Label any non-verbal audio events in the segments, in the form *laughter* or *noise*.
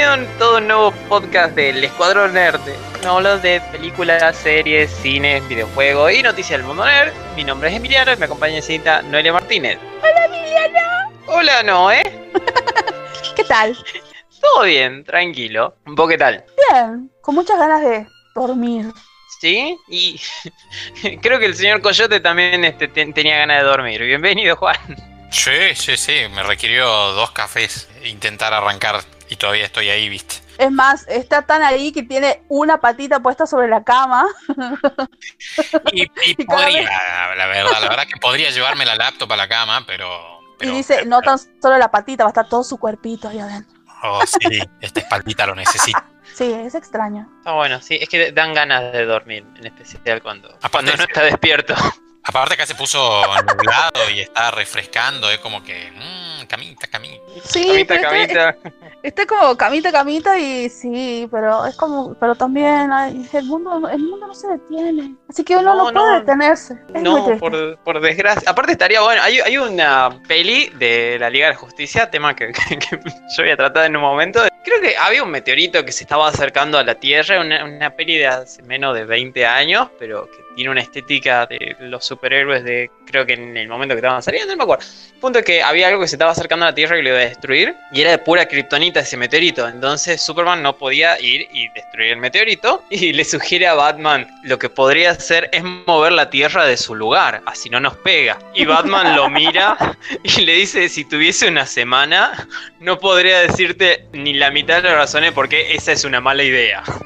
bienvenido a todo un nuevo podcast del Escuadrón Nerd. No hablo de películas, series, cines, videojuegos y noticias del mundo nerd. Mi nombre es Emiliano y me acompaña cita Noelia Martínez. Hola Emiliano. Hola Noé. *laughs* ¿Qué tal? Todo bien, tranquilo. ¿Un poco qué tal? Bien, con muchas ganas de dormir. ¿Sí? Y *laughs* creo que el señor Coyote también este, te- tenía ganas de dormir. Bienvenido, Juan. Sí, sí, sí, me requirió dos cafés intentar arrancar y todavía estoy ahí, viste. Es más, está tan ahí que tiene una patita puesta sobre la cama. *laughs* Y, y *laughs* Y cada podría, la verdad, la verdad que podría llevarme la laptop a la cama, pero... pero y dice, no tan solo la patita, va a estar todo su cuerpito ahí adentro. Oh, sí, esta espaldita lo necesito. *laughs* Sí, es extraño. Está bueno, sí, es que dan ganas de dormir, en especial cuando, Aparte cuando de- no está despierto. Aparte acá se puso nublado y está refrescando, es como que... Mmm, camita, camita. Sí, camita, camita. Está como camita, camita y sí, pero es como, pero también ay, el mundo, el mundo no se detiene. Así que uno no, No, puede detenerse. Es No, por, por desgracia. Aparte estaría bueno. Hay, hay una peli de la Liga de la Justicia, tema que, *laughs* que- que yo voy a tratar en un momento. Creo que había un meteorito que se estaba acercando a la Tierra, una, una peli de hace menos de 20 años, pero que tiene una estética de los superhéroes de, creo que en el momento que estaban saliendo, no me acuerdo. El punto es que había algo que se estaba acercando a la Tierra y lo iba a destruir, y era de pura kriptonita ese meteorito. Entonces Superman no podía ir y destruir el meteorito, *laughs* y le sugiere a Batman lo que podría hacer es mover la Tierra de su lugar, así no nos pega. Y Batman lo mira *laughs* y le dice, si tuviese una semana, no podría decirte ni la mitad de las razones por qué esa es una mala idea. *laughs*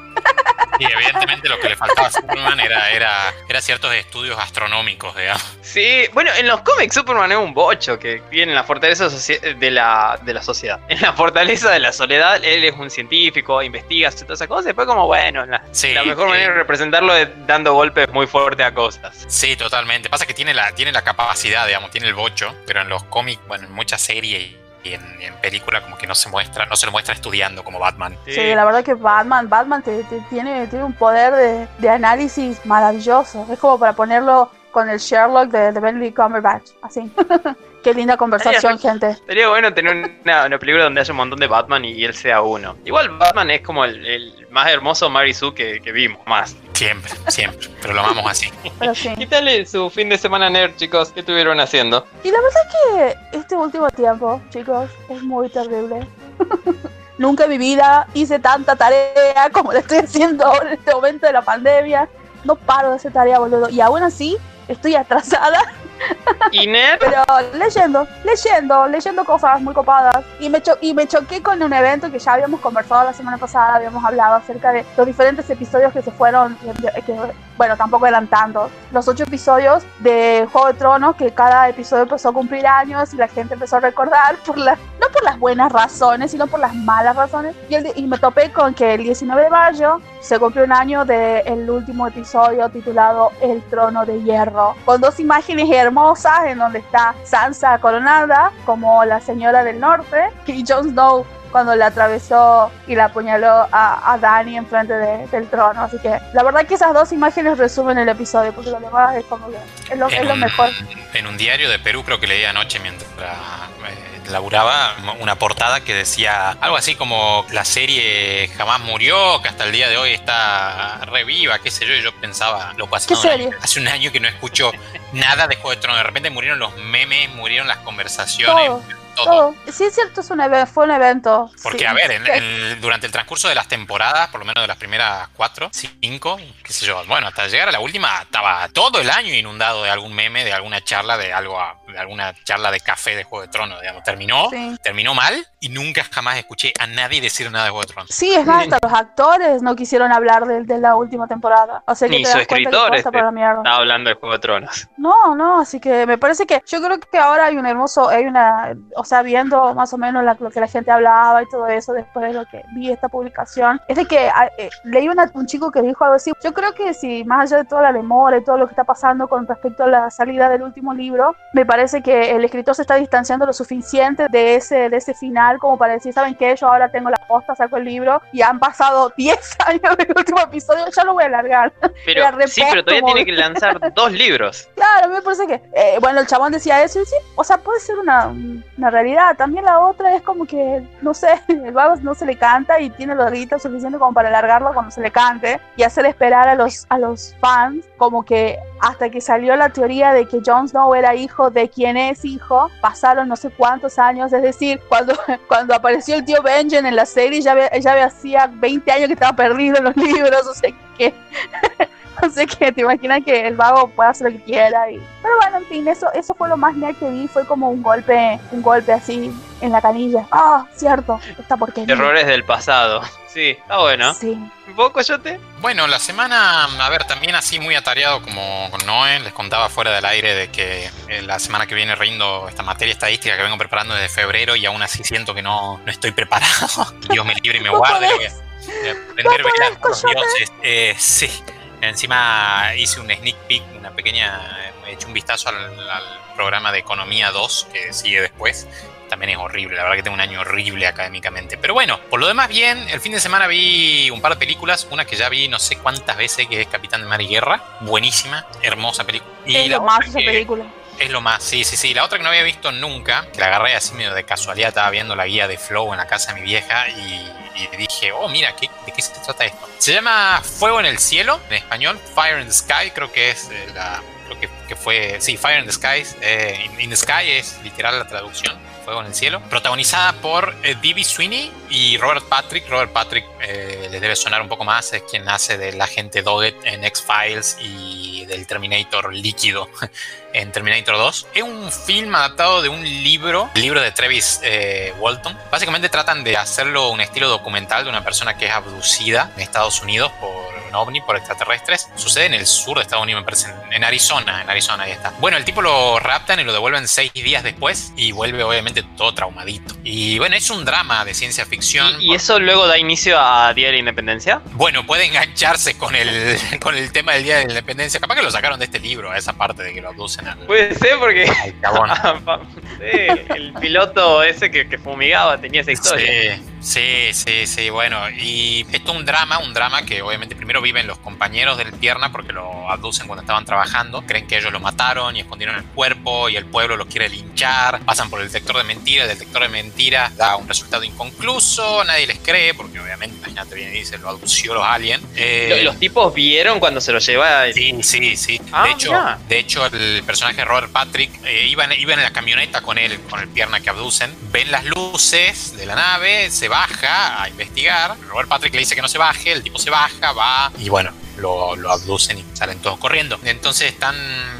Y evidentemente lo que le faltaba a Superman era, era, era ciertos estudios astronómicos, digamos. Sí, bueno, en los cómics Superman es un bocho que viene en la fortaleza de la, de la sociedad. *laughs* En la fortaleza de la soledad, él es un científico, investiga, hace todas esas cosas. Después, como bueno, la, Sí, la mejor eh, manera de representarlo es dando golpes muy fuertes a cosas. Sí, totalmente. Pasa que tiene la, tiene la capacidad, digamos, tiene el bocho, pero en los cómics, bueno, en muchas series y en, y en películas como que no se muestra, no se lo muestra estudiando como Batman. Sí, la verdad que Batman, Batman te, te- tiene, tiene un poder de, de análisis maravilloso. Es como para ponerlo con el Sherlock de, de Benedict Cumberbatch. Así. *laughs* Qué linda conversación, gente. Sería bueno tener una, una película donde haya un montón de Batman y él sea uno. Igual Batman es como el, el más hermoso Mary Sue que, que vimos, más. Siempre, siempre. Pero lo amamos así. Sí. ¿Qué tal es su fin de semana nerd, chicos? ¿Qué estuvieron haciendo? Y la verdad que este último tiempo, chicos, es muy terrible. *laughs* Nunca en mi vida hice tanta tarea como la estoy haciendo ahora en este momento de la pandemia. No paro de hacer tarea, boludo. Y aún así, estoy atrasada *laughs* ¿Y nerd? Pero leyendo, leyendo, leyendo cosas muy copadas. Y me, cho- y me choqué con un evento que ya habíamos conversado la semana pasada, habíamos hablado acerca de los diferentes episodios que se fueron, que- bueno, tampoco eran tantos. Los ocho episodios de Juego de Tronos, que cada episodio empezó a cumplir años y la gente empezó a recordar, por no por las buenas razones, sino por las malas razones. Y, el y me topé con que el 19 de mayo se cumplió un año del último episodio titulado El Trono de Hierro, con dos imágenes hermosas en donde está Sansa coronada como la señora del norte y Jon Snow cuando le atravesó y la apuñaló a, a Dany enfrente de- del trono. Así que la verdad que esas dos imágenes resumen el episodio, porque lo demás es como que es lo, es lo un, mejor. en un diario de Perú, creo que leí anoche mientras eh, laburaba, una portada que decía algo así como la serie jamás murió, que hasta el día de hoy está reviva, qué sé yo. Y yo pensaba, lo pasado hace un año que no escucho nada de Juego de Tronos. De repente murieron los memes, murieron las conversaciones, Todo, todo. Todo. Sí, es cierto, es un fue un evento. Porque, sí. a ver, en- Que- en- durante el transcurso de las temporadas, por lo menos de las primeras cuatro, cinco, qué sé yo, bueno, hasta llegar a la última, estaba todo el año inundado de algún meme, de alguna charla, de algo, de alguna charla de café de Juego de Tronos, digamos. Terminó, Sí. terminó mal y nunca jamás escuché a nadie decir nada de Juego de Tronos. Sí, es más, hasta los actores no quisieron hablar de, de la última temporada. O sea que Ni te su das cuenta que escritor todo está este, hablando de Juego de Tronos. No, no, así que me parece que yo creo que ahora hay un hermoso, hay una, o sea, viendo más o menos la- lo que la gente hablaba y todo eso después de lo que vi esta publicación, es de que ah, eh, leí una- un chico que dijo algo así, yo creo que si más allá de toda la demora y todo lo que está pasando con respecto a la salida del último libro, me parece que el escritor se está distanciando lo suficiente de ese, de ese final como para decir, ¿saben qué? Yo ahora tengo la posta, saco el libro y han pasado *laughs* 10 años del último episodio, ya lo voy a alargar. Pero *laughs* sí, pero todavía tiene que lanzar dos libros. Claro, me parece que, eh, bueno, el chabón decía eso y sí, o sea, puede ser una, una realidad. También la otra es como que, no sé, *laughs* el vago no se le canta y tiene los gritos suficientes como para alargarlo cuando se le cante y hacer esperar a los, a los fans como que hasta que salió la teoría de que Jon Snow era hijo de quien es hijo, pasaron no sé cuántos años, es decir, cuando, *laughs* cuando apareció el tío Benjen en la serie ya, ya hacía 20 años que estaba perdido en los libros, *laughs* o sea que... no sé qué, te imaginas que el vago pueda hacer lo que quiera. Y... Pero bueno, en fin, eso, eso fue lo más nerd que vi, fue como un golpe, un golpe así en la canilla. Ah, cierto, esta porquería. Errores del pasado. *laughs* Sí, está bueno. Sí. ¿Un poco, Yote? Bueno, la semana, a ver, también así muy atareado como con Noé, les contaba fuera del aire de que eh, la semana que viene rindo esta materia estadística que vengo preparando desde febrero y aún así siento que no, no estoy *laughs* preparado. Dios me libre y me guarde. aprender los dioses. Eh, sí. Encima hice un sneak peek, una pequeña. He hecho un vistazo al, al programa de Economía 2 que sigue después también es horrible. La verdad que tengo un año horrible académicamente. Pero bueno, por lo demás, bien. El fin de semana vi un par de películas. Una que ya vi no sé cuántas veces, que es Capitán de Mar y Guerra. Buenísima, hermosa película. Y es lo más esa película. Es lo más, sí, sí, sí. La otra que no había visto nunca, que la agarré así medio de casualidad, estaba viendo la guía de Flow en la casa de mi vieja y, dije, oh, mira, ¿qué, ¿de qué se trata esto? Se llama Fuego en el Cielo, en español, Fire in the Sky, creo que es eh, la, creo que, fue, sí, Fire in the Sky, eh, in the Sky es literal la traducción. Fuego en el Cielo, protagonizada por eh, D.B. Sweeney y Robert Patrick. Robert Patrick eh, le debe sonar un poco más, es quien hace del agente Doggett en X-Files y del Terminator líquido *laughs* en Terminator 2. Es un film adaptado de un libro, el libro de Travis eh, Walton. Básicamente tratan de hacerlo un estilo documental de una persona que es abducida en Estados Unidos por un ovni, por extraterrestres. Sucede en el sur de Estados Unidos, en Arizona, en Arizona, ahí está. Bueno, el tipo lo raptan y lo devuelven seis días después y vuelve obviamente todo traumadito. Y bueno, es un drama de ciencia ficción. ¿Y, eso luego da inicio a Día de la Independencia? Bueno, puede engancharse con el, *laughs* con el tema del Día de la Independencia. Capaz que lo sacaron de este libro, a esa parte de que lo abducen Puede ser porque. *laughs* *laughs* el piloto ese que, fumigaba tenía esa historia. Sí, sí, sí, bueno. Y esto es un drama, un drama que obviamente primero viven los compañeros del pierna porque lo abducen cuando estaban trabajando. Creen que ellos lo mataron y escondieron el cuerpo y el pueblo lo quiere linchar. Pasan por el detector de mentiras, el detector de mentiras da un resultado inconcluso, nadie les cree porque obviamente, imagínate bien, dice, lo abdució los aliens. Eh, ¿Los tipos vieron cuando se lo lleva? Sí, sí, sí. Ah, de, hecho, de hecho, el personaje Robert Patrick eh, iba, en la camioneta con él, con el pierna que abducen, ven las luces de la nave, se baja a investigar. Robert Patrick le dice que no se baje, el tipo se baja, va y bueno, lo, abducen y salen todos corriendo. Entonces están,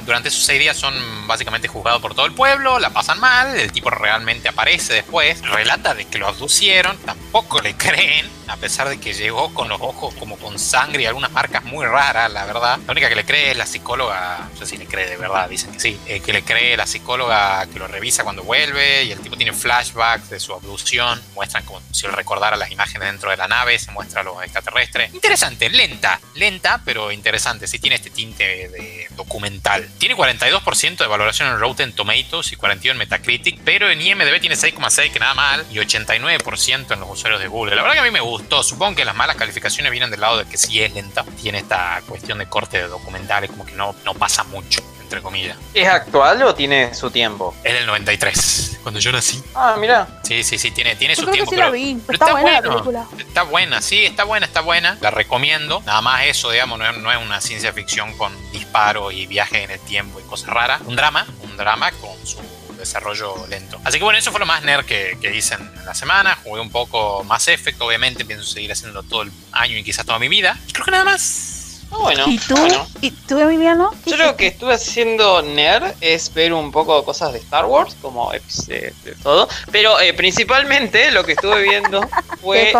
durante esos seis días son básicamente juzgados por todo el pueblo, la pasan mal, el tipo realmente aparece después, relata de que lo abducieron, tampoco le *laughs* creen, a pesar de que llegó con los ojos como con sangre y algunas marcas muy raras, la verdad. La única que le cree es la psicóloga, no sé si le cree de verdad, dicen que sí, eh, que le cree la psicóloga que lo revisa cuando vuelve y el tipo tiene flashbacks de su abducción, muestran como si él recordara las imágenes dentro de la nave, se muestra a los extraterrestres. Interesante, lenta, lenta, pero interesante, sí tiene este tinte de documental. Tiene 42% de valoración en Rotten Tomatoes y 41% en Metacritic, pero en IMDb tiene 6,6 que nada mal y 89% en los usuarios de Google. La verdad que a mí me gustó. Supongo que las malas calificaciones vienen del lado de que sí es lenta. Tiene esta cuestión de corte de documentales, como que no, no pasa mucho, entre comillas. ¿Es actual o tiene su tiempo? Es del 93, cuando yo nací. Ah, mira. Sí, sí, sí, tiene, tiene su tiempo. pero, está, buena la película. Está buena, sí, está buena, está buena. La recomiendo. Nada más eso, digamos, no es, no es una ciencia ficción con disparos y viaje en el tiempo y cosas raras. Un drama, un drama con su desarrollo lento. Así que bueno, eso fue lo más nerd que, hice en la semana. Jugué un poco más Effect, obviamente, pienso seguir haciéndolo todo el año y quizás toda mi vida. Y creo que nada más. Ah, bueno, ¿Y tú? Bueno. ¿Y tú, Emiliano? Yo lo que estuve haciendo nerd es ver un poco cosas de Star Wars, como de, todo. Pero eh, principalmente lo que estuve viendo *laughs* fue.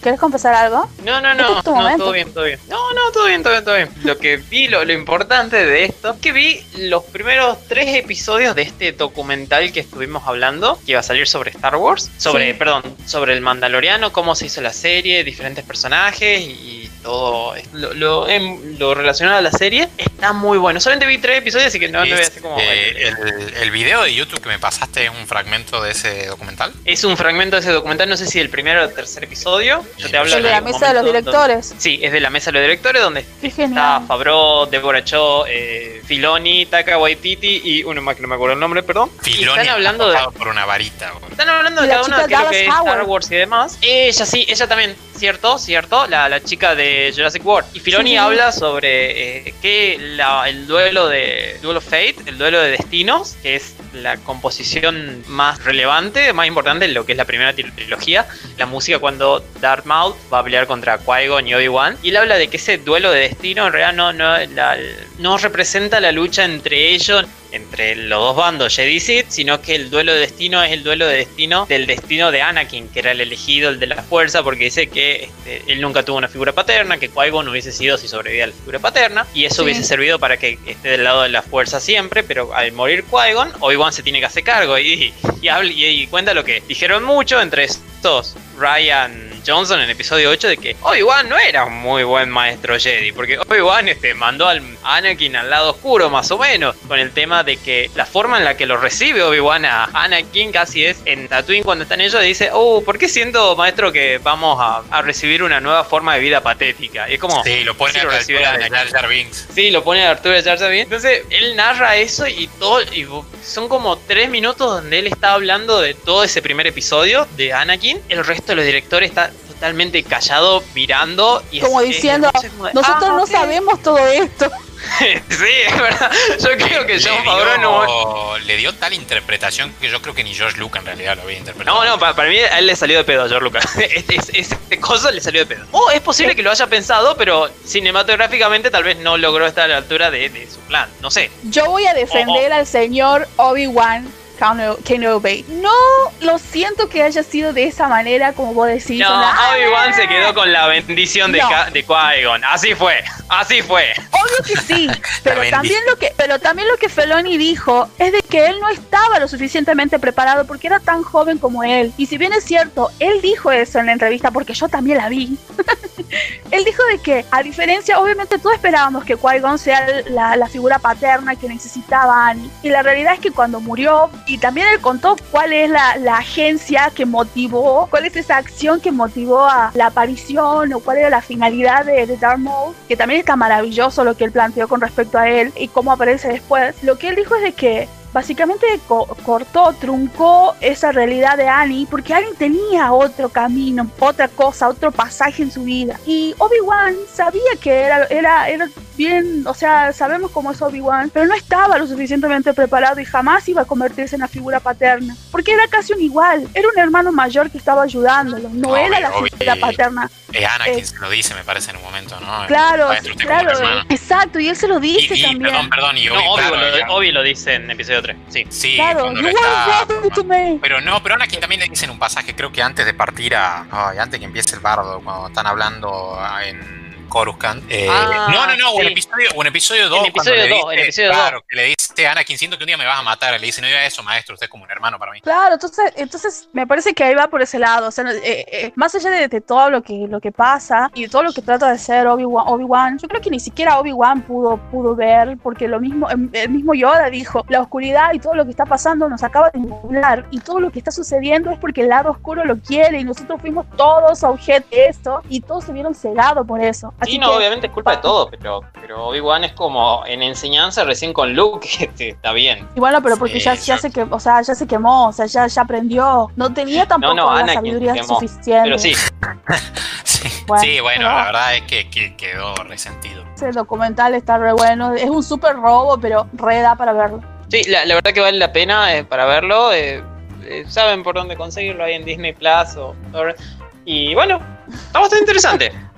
¿Quieres confesar, algo? No, no, no. Este no todo bien, todo bien. No, no, todo bien, todo bien, todo bien. Lo que vi, lo, lo importante de esto, es que vi los primeros tres episodios de este documental que estuvimos hablando, que iba a salir sobre Star Wars. Sobre, perdón, sobre el Mandaloriano, cómo se hizo la serie, diferentes personajes y todo lo, lo, em- lo relacionado a la serie está muy bueno. Solamente vi tres episodios, así que no, no voy a hacer como. Eh, el, el video de YouTube que me pasaste es un fragmento de ese documental. Es un fragmento de ese documental, no sé si el primero o el tercer episodio. Yo te hablo de la mesa de los directores. donde- sí, es de la mesa de los directores, donde Qué está genial. Favreau, Deborah Cho, eh, Filoni, Taka Waititi y uno más que no me acuerdo el nombre, perdón. y Filoni están hablando de. por una varita. Están hablando de la cada uno de lo que es Star. Wars y demás. Ella sí, ella también, cierto, cierto, la, la chica de Jurassic World. Y Filoni Sí, sí, sí. habla sobre eh, que la- el duelo de Duel of Fate, el duelo de destinos, que es la composición más relevante, más importante en lo que es la primera trilogía, la música cuando Darth Maul va a pelear contra Qui-Gon y Obi-Wan. Y él habla de que ese duelo de destino en realidad no, no, la- no representa la lucha entre ellos, entre los dos bandos, Jedi Sith, sino que el duelo de destino es el duelo de destino del destino de Anakin, que era el elegido, el de la fuerza, porque dice que este, él nunca tuvo una figura paterna, que Qui-Gon hubiese sido si sobrevivía a la figura paterna, y eso Sí. hubiese servido para que esté del lado de la fuerza siempre, pero al morir Qui-Gon, Obi-Wan se tiene que hacer cargo y, y- y cuenta lo que dijeron mucho entre estos Ryan Johnson en el episodio 8 de que Obi-Wan no era un muy buen maestro Jedi, porque Obi-Wan este, mandó al Anakin al lado oscuro más o menos, con el tema de que la forma en la que lo recibe Obi-Wan a Anakin casi es en Tatooine cuando están ellos dice, oh, ¿por qué siento maestro que vamos a, a recibir una nueva forma de vida patética? Y es como... Sí, lo pone sí a lo recibe. Jar Jar Binks. Sí, lo pone a Arturo Jar Jar Binks. Entonces, él narra eso y todo. Y son como tres minutos donde él está hablando de todo ese primer episodio de Anakin. El resto de los directores está totalmente callado, mirando. Y es- Como es diciendo, es como de, Nosotros "Ah, no ok". sabemos todo esto. *laughs* sí, es verdad. Yo creo que Le John dio- Favreau no. le dio tal interpretación que yo creo que ni George Lucas en realidad lo había interpretado. No, no, pa- para, mí a él le salió de pedo a George Lucas. *laughs* Este, este, este coso le salió de pedo. O es posible que lo haya pensado, pero cinematográficamente tal vez no logró estar a la altura de, de su plan. No sé. Yo voy a defender al señor Obi-Wan Kenobi. No lo siento que haya sido de esa manera, como vos decís. No, onda, "Ah, Obi-Wan se quedó con la bendición de, No. De Qui-Gon. Así fue, así fue. Obvio que sí, *laughs* pero también lo que, pero también lo que Feloni dijo es de que él no estaba lo suficientemente preparado porque era tan joven como él. Y si bien es cierto, él dijo eso en la entrevista porque yo también la vi. *laughs* él dijo de que, a diferencia, obviamente todos esperábamos que Qui-Gon sea la, la figura paterna que necesitaba Annie. Y la realidad es que cuando murió, y también él contó cuál es la, la agencia que motivó, cuál es esa acción que motivó a la aparición o cuál era la finalidad de, de Darth que también está maravilloso lo que él planteó con respecto a él y cómo aparece después. Lo que él dijo es de que básicamente co- cortó, truncó esa realidad de Annie porque Annie tenía otro camino, otra cosa, otro pasaje en su vida. Y Obi-Wan sabía que era, era, era bien, o sea, sabemos cómo es Obi-Wan, pero no estaba lo suficientemente preparado y jamás iba a convertirse en la figura paterna, porque era casi un igual, era un hermano mayor que estaba ayudándolo, no Obvio, era la obvio. figura paterna. Eh, Anakin Eh, se lo dice, me parece, en un momento, ¿no? Claro, como claro, exacto, y él se lo dice y, también. perdón, perdón, y claro, lo. Obi lo dice en episodio 3. Sí. Sí, claro, cuando lo está- me. Pero no, pero Anakin también le dice en un pasaje, creo que antes de partir a. Ay, antes que empiece el bardo, cuando están hablando en Coruscant. Eh, Ah, no, no, no, o sí. episodio, o episodio 2. En episodio dos, en episodio Claro, que le dice Anakin, siento que un día me vas a matar. Le dice, no diga eso, maestro, usted es como un hermano para mí. Claro, entonces, entonces me parece que ahí va por ese lado. O sea, eh, eh, más allá de, de todo lo que, lo que pasa y de todo lo que trata de ser Obi-Wan, Obi-Wan, yo creo que ni siquiera Obi-Wan pudo, pudo ver, porque lo mismo, em, el mismo Yoda dijo, la oscuridad y todo lo que está pasando nos acaba de nublar y todo lo que está sucediendo es porque el lado oscuro lo quiere y nosotros fuimos todos objeto de esto y todos se vieron cegados por eso. Así Sí, no, que, obviamente es culpa de todo, pero, pero Obi-Wan es como en enseñanza recién con Luke, *laughs* que este, está bien. y bueno, pero porque Sí, ya, ya se que, o sea, ya se quemó, o sea, ya, ya aprendió. No tenía tampoco no, la Anakin sabiduría suficiente. Pero sí, *laughs* Sí, Bueno, sí, bueno, pero- la verdad es que, que quedó resentido. Ese documental está re bueno. Es un súper robo, pero re da para verlo. sí, la, la verdad que vale la pena eh, para verlo. eh, eh, saben por dónde conseguirlo ahí en Disney Plus o. Y bueno, está bastante interesante. *laughs*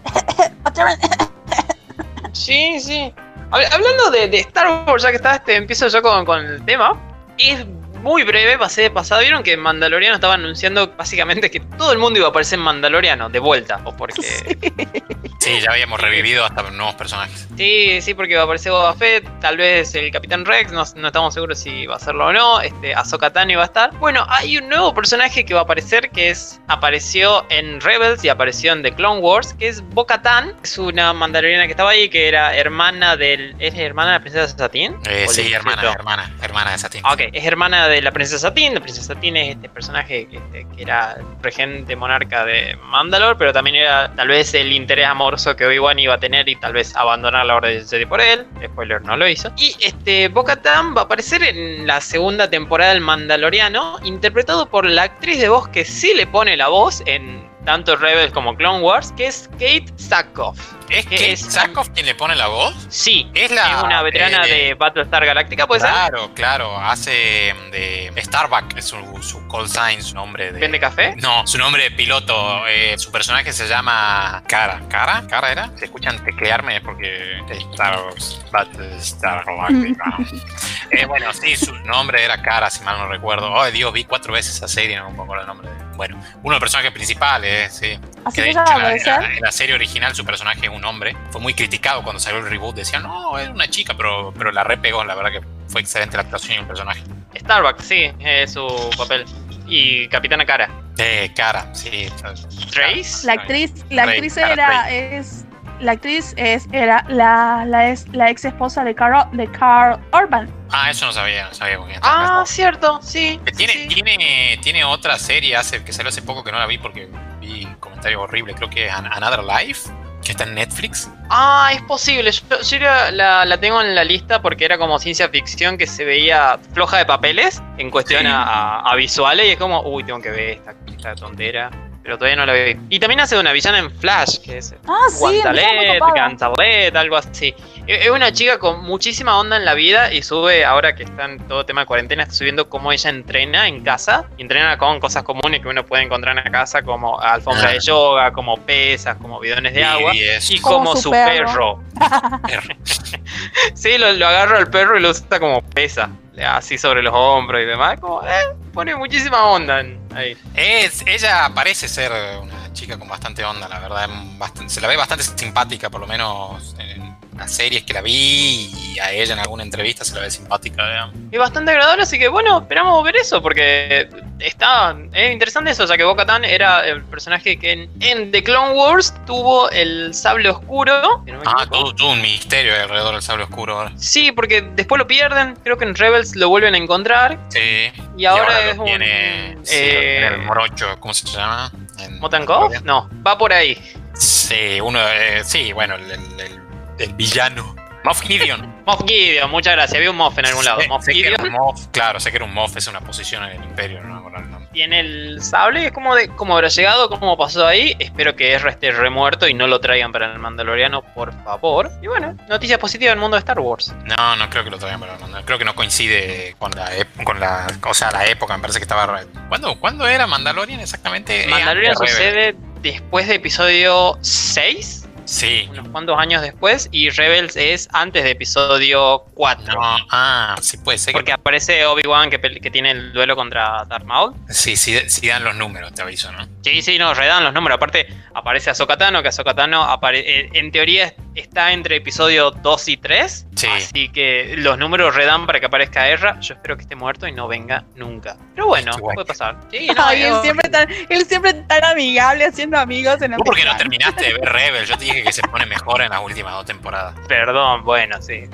Sí, sí. Hab- Hablando de, de Star Wars, ya que está, este, empiezo yo con, con el tema. Es muy breve, pasé de pasado. Vieron que Mandaloriano estaba anunciando básicamente que todo el mundo iba a aparecer en Mandaloriano de vuelta. O porque. *laughs* Sí, ya habíamos revivido hasta nuevos personajes. Sí, sí, porque va a aparecer Boba Fett, tal vez el Capitán Rex, no, no estamos seguros si va a hacerlo o no. Este, Ahsoka Tano iba a estar. Bueno, hay un nuevo personaje que va a aparecer que es apareció en Rebels y apareció en The Clone Wars, que es Bo-Katan. Es una mandaloriana que estaba ahí, que era hermana del. ¿Es hermana de la princesa Satín? Eh, ¿O sí, hermana, no? hermana, hermana de Satín. Ok, es hermana de la princesa Satín. La princesa Satín es este personaje este, que era regente monarca de Mandalore, pero también era tal vez el interés que Obi-Wan iba a tener y tal vez abandonar la Orden Jedi por él. Spoiler, no lo hizo. Y este Bo-Katan va a aparecer en la segunda temporada del Mandaloriano, interpretado por la actriz de voz que sí le pone la voz en tanto Rebels como Clone Wars, que es Kate Sackhoff. ¿Es que es- Sakov quien le pone la voz? Sí, Es la. es una veterana eh, de Battlestar Galactica, ¿puede ser? Claro, claro. Hace mm, de Starbuck, es su, su call sign, su nombre de. ¿Vende café? No, su nombre de piloto. eh, su personaje se llama Cara. ¿Cara? ¿Cara era? Si escuchan teclearme es porque Star Wars, Battlestar Galactica. *laughs* Eh, bueno, sí, su nombre era Cara, si mal no recuerdo. Oh, Dios, vi cuatro veces esa serie, no me acuerdo el nombre. de- Bueno, uno de los personajes principales, sí. Así Que de hecho, la, la- ser. en la serie original su personaje es un hombre. Fue muy criticado cuando salió el reboot. Decían, no, es una chica, pero, pero la repegó. La verdad que fue excelente la actuación y el personaje. Starbucks, sí, es su papel. Y Capitana Cara. Eh, cara, sí. Trace. La actriz, la Rey, actriz Cara era, es, la actriz es, era la, la, es, la ex esposa de Carl, de Carl Urban. Ah, eso no sabía, no sabía estaba Ah, cierto, sí. Tiene, sí. tiene, tiene otra serie hace, que salió hace poco que no la vi porque vi comentarios horribles. Creo que es An- Another Life, que está en Netflix. Ah, es posible. Yo, yo la, la- la tengo en la lista porque era como ciencia ficción que se veía floja de papeles en cuestión Sí. a- a visuales y es como, uy, tengo que ver esta, esta tontera. Pero todavía no la vi. Y también hace una villana en Flash, que es Ah, Guantalet. Gantalet, algo así. Es una chica con muchísima onda en la vida y sube, ahora que está en todo tema de cuarentena, está subiendo cómo ella entrena en casa. Y entrena con cosas comunes que uno puede encontrar en la casa, como alfombra Ah. de yoga, como pesas, como bidones de agua. Y Como como, su perro. perro. *laughs* *laughs* sí, lo, lo agarro al perro y lo usa como pesa. Así sobre los hombros y demás. Como, eh, pone muchísima onda ahí. Ella parece ser una chica con bastante onda, la verdad. se la ve bastante simpática, por lo menos en las series que la vi y a ella en alguna entrevista se la ve simpática. digamos. Es bastante agradable, así que bueno, esperamos ver eso, porque está es interesante eso, ya que Bo-Katan era el personaje que en, en The Clone Wars tuvo el sable oscuro. no Ah, todo, todo un misterio alrededor del sable oscuro ahora. Sí, porque después lo pierden, creo que en Rebels lo vuelven a encontrar, Sí. y ahora, es un... tiene, sí, eh, el morocho, ¿cómo se llama? ¿Motankov? No, va por ahí. Sí, uno, eh, sí, bueno, el, el- el- el villano. Moff Gideon. *laughs* Moff Gideon, muchas gracias. Había un Moff en algún lado. Moff sé que era Gideon un Moff, claro, sé que era un Moff, es una posición en el imperio, no me acuerdo el nombre. tiene el sable. Es como de cómo habrá llegado, cómo pasó ahí. Espero que Ezra esté remuerto y no lo traigan para el Mandaloriano, por favor. Y bueno, noticia positiva del mundo de Star Wars. No, no creo que lo traigan para el Mandalorian. Creo que no coincide con la, con la, o sea, la época, me parece que estaba... re- ¿Cuándo, ¿cuándo era Mandalorian exactamente? Eh, Mandalorian Rebels. sucede después de episodio 6, Sí. unos cuantos años después, y Rebels es antes de episodio 4. No, ah, sí puede ser. que- Porque aparece Obi-Wan que, tiene el duelo contra Darth Maul. Sí, sí, sí dan los números, te aviso, ¿no? Sí, sí, no, redan los números. Aparte, aparece Ahsoka Tano, que Ahsoka Tano apare- eh, en teoría está entre episodio 2 y 3. Sí. Así que los números redan para que aparezca Erra. Yo espero que esté muerto y no venga nunca. Pero bueno, puede pasar. Sí, *laughs* no, Ay, él siempre, tan, él siempre tan amigable haciendo amigos en el ¿Tú por qué no terminaste de ver Rebel? Yo te dije que se pone mejor en las últimas dos temporadas. Perdón, bueno, sí.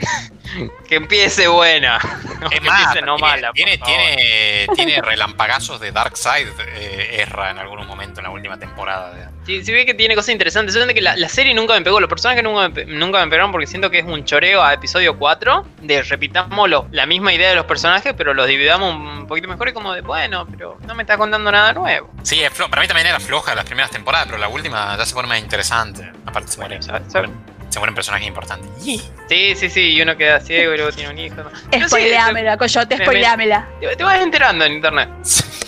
Que empiece buena. *laughs* No, que más, empiece no tiene, mala. tiene, tiene, tiene relampagazos de Darkseid eh, Ezra en algún momento en la última temporada. digamos. Sí, sí ve que tiene cosas interesantes. Solamente que la, la serie nunca me pegó. Los personajes nunca me, nunca me pegaron porque siento que es un choreo a episodio 4. De repitamos lo- la misma idea de los personajes, pero los dividamos un poquito mejor. Y como de, bueno, pero no me está contando nada nuevo. Sí, es para mí también era floja las primeras temporadas, pero la última ya se pone más interesante. Aparte se mueren, ¿sabes? Se mueren, personajes importantes. Sí, sí, sí. Y uno queda ciego y luego tiene un hijo. ¿no? Spoileámela, Coyote, me- spoileámela. Te, te vas enterando en internet. *laughs*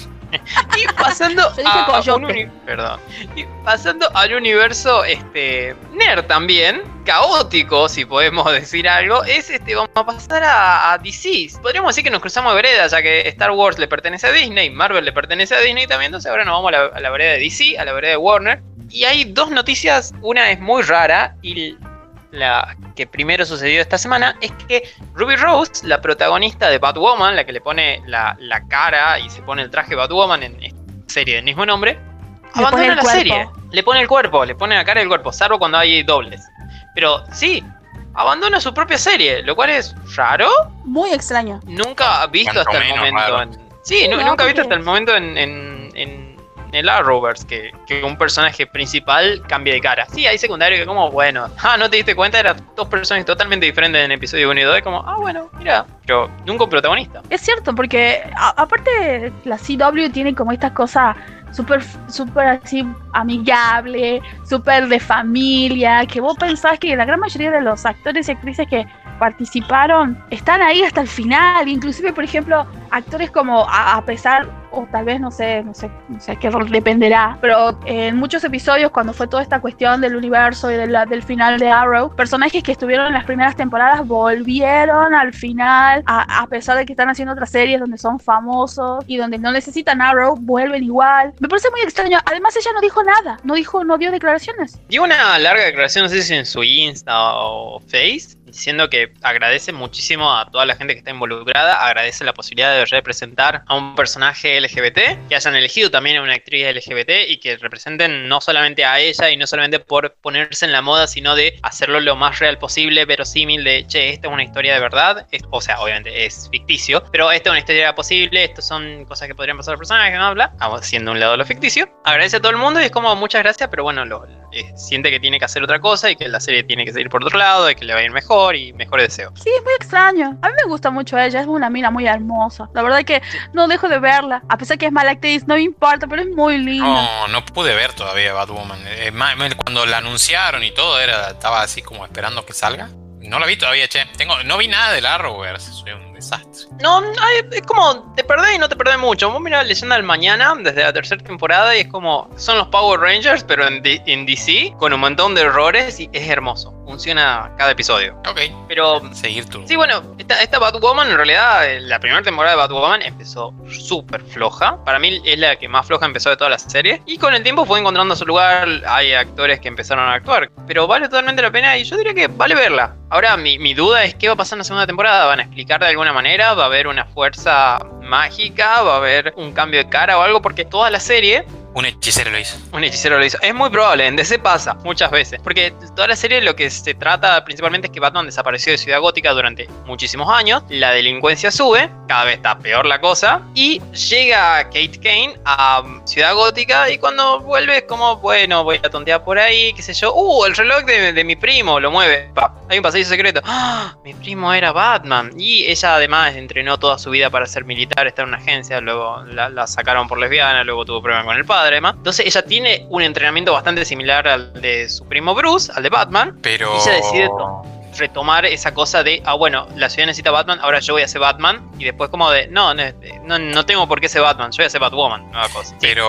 Y pasando a, a un perdón. Y pasando al universo este nerd también, caótico, si podemos decir algo, es este vamos a pasar a, a DC. Podríamos decir que nos cruzamos de vereda, ya que Star Wars le pertenece a Disney, Marvel le pertenece a Disney también, entonces ahora nos vamos a la, a la vereda de DC, a la vereda de Warner. y hay dos noticias, una es muy rara y la que primero sucedió esta semana es que Ruby Rose, la protagonista de Batwoman, la que le pone la, la cara y se pone el traje Batwoman en esta serie del mismo nombre, Le abandona la cuerpo. serie. Le pone el cuerpo, le pone la cara y el cuerpo, salvo cuando hay dobles. Pero sí, abandona su propia serie, lo cual es raro. Muy extraño. Nunca visto Cuanto hasta el momento. en- sí, Sí, no, nunca visto hasta el momento en, en- en el Arrowverse que, que un personaje principal cambie de cara. Sí, hay secundario que como, bueno, *laughs* ah, no te diste cuenta, eran dos personajes totalmente diferentes en episodio 1 y 2, como, ah, bueno, mira, pero nunca un protagonista. Es cierto, porque a- aparte la CW tiene como estas cosas súper súper así amigable, súper de familia, que vos pensás que la gran mayoría de los actores y actrices que participaron están ahí hasta el final, inclusive por ejemplo actores como a, a pesar o tal vez no sé, no sé, no sé qué dependerá, pero en muchos episodios cuando fue toda esta cuestión del universo y del final de Arrow, personajes que estuvieron en las primeras temporadas volvieron al final, a, a pesar de que están haciendo otras series donde son famosos y donde no necesitan Arrow, vuelven igual. Me parece muy extraño. Además ella no dijo nada, no dijo, no dio declaraciones. Dio una larga declaración, no sé si en su Insta o Face, diciendo que agradece muchísimo a toda la gente que está involucrada, agradece la posibilidad de representar a un personaje LGBT, que hayan elegido también a una actriz LGBT y que representen no solamente a ella y no solamente por ponerse en la moda, sino de hacerlo lo más real posible, verosímil, de, che, esta es una historia de verdad, o sea, obviamente es ficticio, pero esta es una historia posible, estas son cosas que podrían pasar al personaje, no habla, haciendo un lado lo ficticio, agradece a todo el mundo y es como muchas gracias, pero bueno, lo, eh, siente que tiene que hacer otra cosa y que la serie tiene que seguir por otro lado y que le va a ir mejor y mejores deseos. Sí, es muy extraño. A mí me gusta mucho ella, es una mina muy hermosa. La verdad que no dejo de verla. A pesar que es mala actriz, no me importa, pero es muy linda. No, no pude ver todavía Batwoman. Eh, ma- ma- cuando la anunciaron y todo, era, estaba así como esperando que salga. No la vi todavía, che. Tengo, no vi nada del Arrowverse. Soy un desastre. No, es como te perdés y no te perdés mucho. Vos mirás Leyenda del Mañana desde la tercera temporada y es como son los Power Rangers, pero en, D- en DC, con un montón de errores y es hermoso. Funciona cada episodio. Ok. Pero Seguir tu. Sí, bueno, esta, esta Batwoman en realidad, eh, la primera temporada de Batwoman empezó súper floja. Para mí es la que más floja empezó de toda la serie. Y con el tiempo fue encontrando su lugar. Hay actores que empezaron a actuar. Pero vale totalmente la pena y yo diría que vale verla. Ahora, mi, mi duda es qué va a pasar en la segunda temporada. ¿Van a explicar de alguna manera? ¿Va a haber una fuerza mágica? ¿Va a haber un cambio de cara o algo? Porque toda la serie Un hechicero lo hizo. un hechicero lo hizo. Es muy probable, en DC pasa muchas veces. Porque toda la serie lo que se trata principalmente es que Batman desapareció de Ciudad Gótica durante muchísimos años. La delincuencia sube, cada vez está peor la cosa. Y llega Kate Kane a Ciudad Gótica y cuando vuelve es como, bueno, voy a tontear por ahí, qué sé yo. Uh, el reloj de, mi primo lo mueve. Pa, hay un pasillo secreto. ¡Ah! Mi primo era Batman. Y ella además entrenó toda su vida para ser militar, está en una agencia, luego la, la sacaron por lesbiana, luego tuvo problemas con el padre. Además. Entonces ella tiene un entrenamiento bastante similar al de su primo Bruce, al de Batman. Pero. Y ella decide to- retomar esa cosa de, ah, bueno, la ciudad necesita Batman, ahora yo voy a ser Batman. Y después como de, no, no, no, no tengo por qué ser Batman, yo voy a ser Batwoman. Nueva cosa. Sí, Pero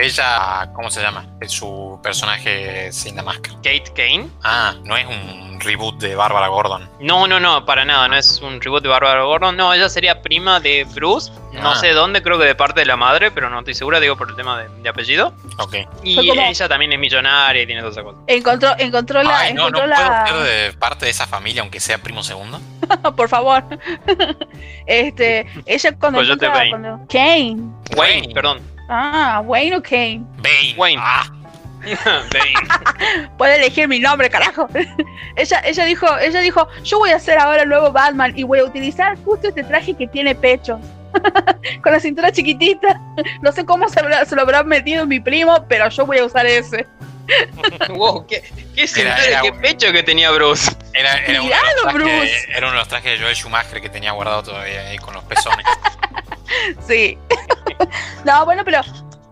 ella. ¿Cómo se llama? Es su personaje sin la máscara. Kate Kane. Ah, no es un reboot de Bárbara Gordon. No, no, no, para nada, no es un reboot de Barbara Gordon. No, ella sería prima de Bruce. No Ah. sé dónde, creo que de parte de la madre, pero no estoy segura, digo por el tema de, de apellido. Ok. Y como- ella también es millonaria y tiene todas esas cosas. Encontró, encontró la, Ay, no, no encontró puedo la, ser de parte de esa familia, aunque sea primo segundo. *laughs* por favor. *laughs* este, ella cuando Coyote encuentra, Bane. cuando Kane. Wayne, Wayne. perdón. Ah, Wayne o Kane. Bane. Wayne. Ah. *laughs* Puede elegir mi nombre, carajo. *laughs* ella, ella dijo, ella dijo, yo voy a ser ahora el nuevo Batman y voy a utilizar justo este traje que tiene pechos. *laughs* Con la cintura chiquitita. No sé cómo se, habrá- se lo habrá metido mi primo, pero yo voy a usar ese. wow, qué, qué cintura, era qué pecho que tenía Bruce. Era, era, uno de Miralo, los trajes, Bruce. era uno de los trajes de Joel Schumacher que tenía guardado todavía ahí con los pezones. Sí. no, bueno, pero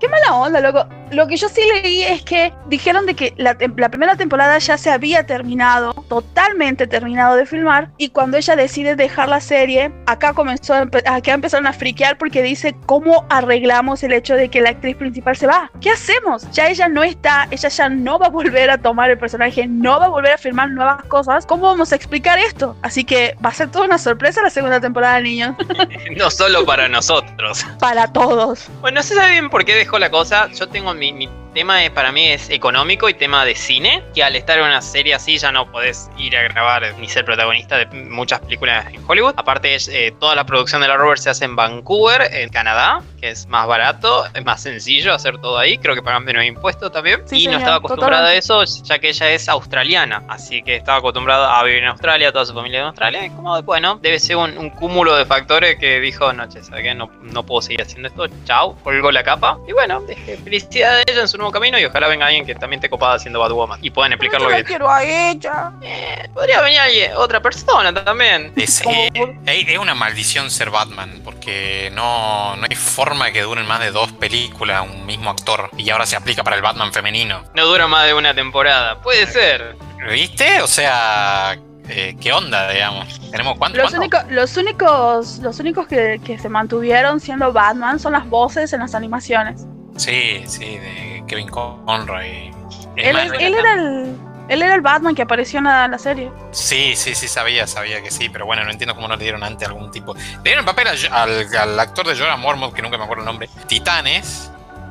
qué mala onda, loco. Lo que yo sí leí es que dijeron de que la, primera temporada ya se había terminado, totalmente terminado de filmar, y cuando ella decide dejar la serie, acá comenzó, acá empezaron a friquear porque dice cómo arreglamos el hecho de que la actriz principal se va. ¿Qué hacemos? Ya ella no está, ella ya no va a volver a tomar el personaje, no va a volver a filmar nuevas cosas. ¿Cómo vamos a explicar esto? Así que va a ser toda una sorpresa la segunda temporada, niños, *laughs* No solo para nosotros. para todos. Bueno, no se sabe bien por qué dejó la cosa. Yo tengo mi, mi tema es, para mí es económico y tema de cine, que al estar en una serie así ya no podés ir a grabar ni ser protagonista de muchas películas en Hollywood. Aparte, eh, toda la producción de la Rover se hace en Vancouver, en Canadá, que es más barato, es más sencillo hacer todo ahí, creo que pagan menos impuestos también. Sí, y no señor, estaba acostumbrada a totalmente. eso, ya que ella es australiana, así que estaba acostumbrada a vivir en Australia, toda su familia en Australia, y como, bueno, debe ser un, un cúmulo de factores que dijo, no, che, ¿sabes qué? No, no puedo seguir haciendo esto, chao, colgó la capa, y bueno, dejé felicidad de ella en su nuevo camino, y ojalá venga alguien que también esté copada haciendo Batwoman, y puedan explicar lo que... quiero a ella. Eh, podría venir alguien, otra persona también. Es, eh, por- es- una maldición ser Batman, porque no, no hay forma que duren más de dos películas un mismo actor. Y ahora se aplica para el Batman femenino. No dura más de una temporada, puede ser. ¿Viste? O sea, eh, ¿qué onda, digamos? ¿Tenemos cuánto? Los, los únicos, los únicos que, que se mantuvieron siendo Batman son las voces en las animaciones. Sí, sí, de Kevin Conroy. Él, más, es- él era el, él era el Batman que apareció en la, la serie. Sí, sí, sí, sabía, sabía que sí, pero bueno, no entiendo cómo no le dieron antes algún tipo. Le dieron el papel a- al, al actor de Jorah Mormont, que nunca me acuerdo el nombre, Titanes,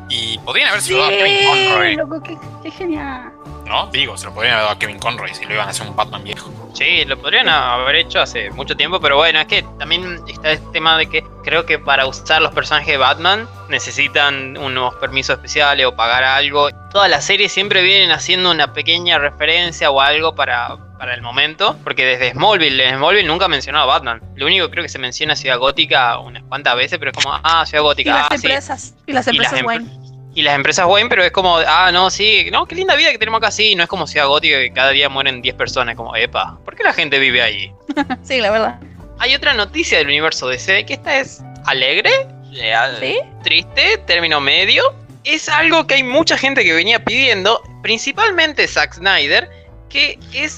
y podrían haber sido a Kevin Conroy, loco, qué, qué genial. ¿No? Digo, se lo podrían haber dado a Kevin Conroy si lo iban a hacer un Batman viejo. Sí, lo podrían haber hecho hace mucho tiempo, pero bueno, es que también está este tema de que creo que para usar los personajes de Batman necesitan unos permisos especiales o pagar algo. Todas las series siempre vienen haciendo una pequeña referencia o algo para, para el momento, porque desde Smallville, en Smallville nunca mencionaba a Batman. Lo único que creo que se menciona Ciudad Gótica unas cuantas veces, pero es como, ah, Ciudad Y Gótica, las ah, sí. empresas, y las Y las empresas empre- Wayne. Y las empresas Wayne, pero es como, ah, no, sí, no, qué linda vida que tenemos acá, sí, no es como Ciudad Gótica que cada día mueren 10 personas, como, epa, ¿por qué la gente vive ahí? *laughs* Sí, la verdad. Hay otra noticia del universo DC, que esta es alegre, leal, ¿Sí? triste, término medio. Es algo que hay mucha gente que venía pidiendo, principalmente Zack Snyder, que es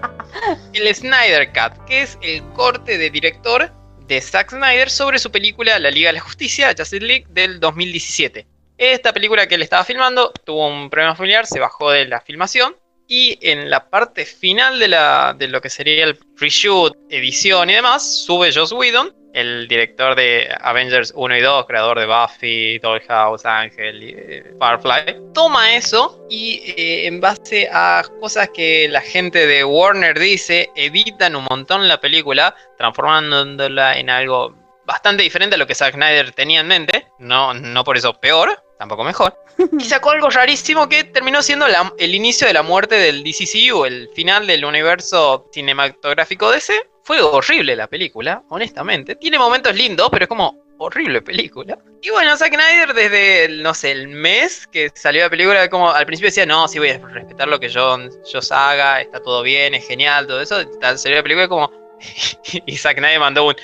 *laughs* el Snyder Cut, que es el corte de director de Zack Snyder sobre su película La Liga de la Justicia, Justice League, del 2017. Esta película que él estaba filmando tuvo un problema familiar, se bajó de la filmación. Y en la parte final de, lo que sería el reshoot, edición y demás, sube Joss Whedon, el director de Avengers 1 y 2, creador de Buffy, Dollhouse, Ángel y eh, Firefly, toma eso y eh, en base a cosas que la gente de Warner dice, editan un montón la película, transformándola en algo bastante diferente a lo que Zack Snyder tenía en mente, no, no por eso peor, tampoco mejor. *laughs* Y sacó algo rarísimo que terminó siendo la- el inicio de la muerte del DCCU, el final del universo cinematográfico DC. Fue horrible la película, honestamente. Tiene momentos lindos, pero es como horrible película. Y bueno, Zack Snyder desde, el, no sé, el mes que salió la película, como al principio decía, no, sí voy a respetar lo que yo, yo haga, está todo bien, es genial, todo eso. Salió la película como... *laughs* y Zack Snyder mandó un,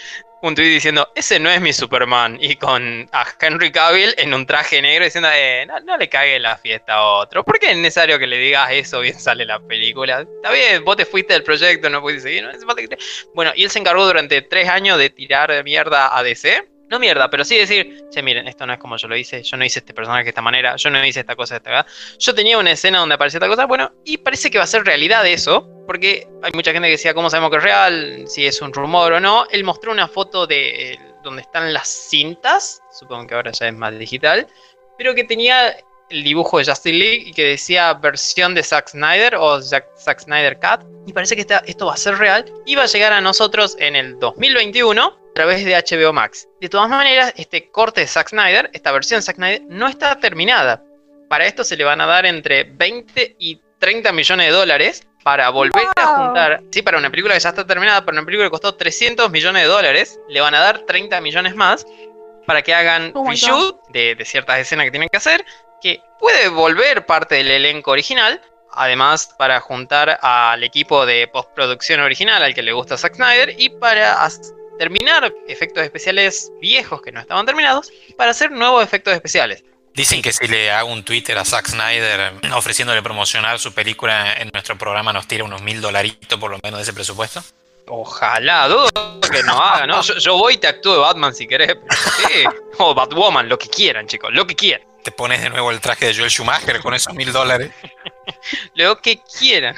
un tweet diciendo, ese no es mi Superman. Y con a Henry Cavill en un traje negro diciendo, eh, no, le cague la fiesta a otro. ¿Por qué es necesario que le digas eso bien *laughs* sale la película? Está bien, vos te fuiste del proyecto, no pudiste seguir. No Bueno, y él se encargó durante tres años de tirar mierda a DC. No mierda, pero sí decir, che, miren, esto no es como yo lo hice, yo no hice este personaje de esta manera, yo no hice esta cosa de esta manera. Yo tenía una escena donde aparecía esta cosa, bueno, y parece que va a ser realidad eso, porque hay mucha gente que decía, ¿cómo sabemos que es real? Si es un rumor o no. Él mostró una foto de donde están las cintas, supongo que ahora ya es más digital, pero que tenía el dibujo de Justice League y que decía versión de Zack Snyder o Zack, Snyder Cut. Y parece que esto va a ser real y va a llegar a nosotros en el 2021 a través de HBO Max. De todas maneras, este corte de Zack Snyder, esta versión de Zack Snyder, no está terminada. Para esto se le van a dar entre 20 y 30 millones de dólares para volver a juntar. Sí, para una película que ya está terminada, para una película que costó 300 millones de dólares, le van a dar 30 millones más para que hagan Oh reshoot de, de ciertas escenas que tienen que hacer, que puede volver parte del elenco original. Además, para juntar al equipo de postproducción original al que le gusta Zack Snyder y para terminar efectos especiales viejos que no estaban terminados, para hacer nuevos efectos especiales. Dicen que si le hago un Twitter a Zack Snyder eh, ofreciéndole promocionar su película en nuestro programa nos tira unos mil dolaritos por lo menos de ese presupuesto. Ojalá, dudo que no haga, ¿no? Yo, yo voy y te actúo de Batman si querés, pero sí. O Batwoman, lo que quieran, chicos, lo que quieran. Te pones de nuevo el traje de Joel Schumacher con esos mil dólares. *laughs* Lo que quieran.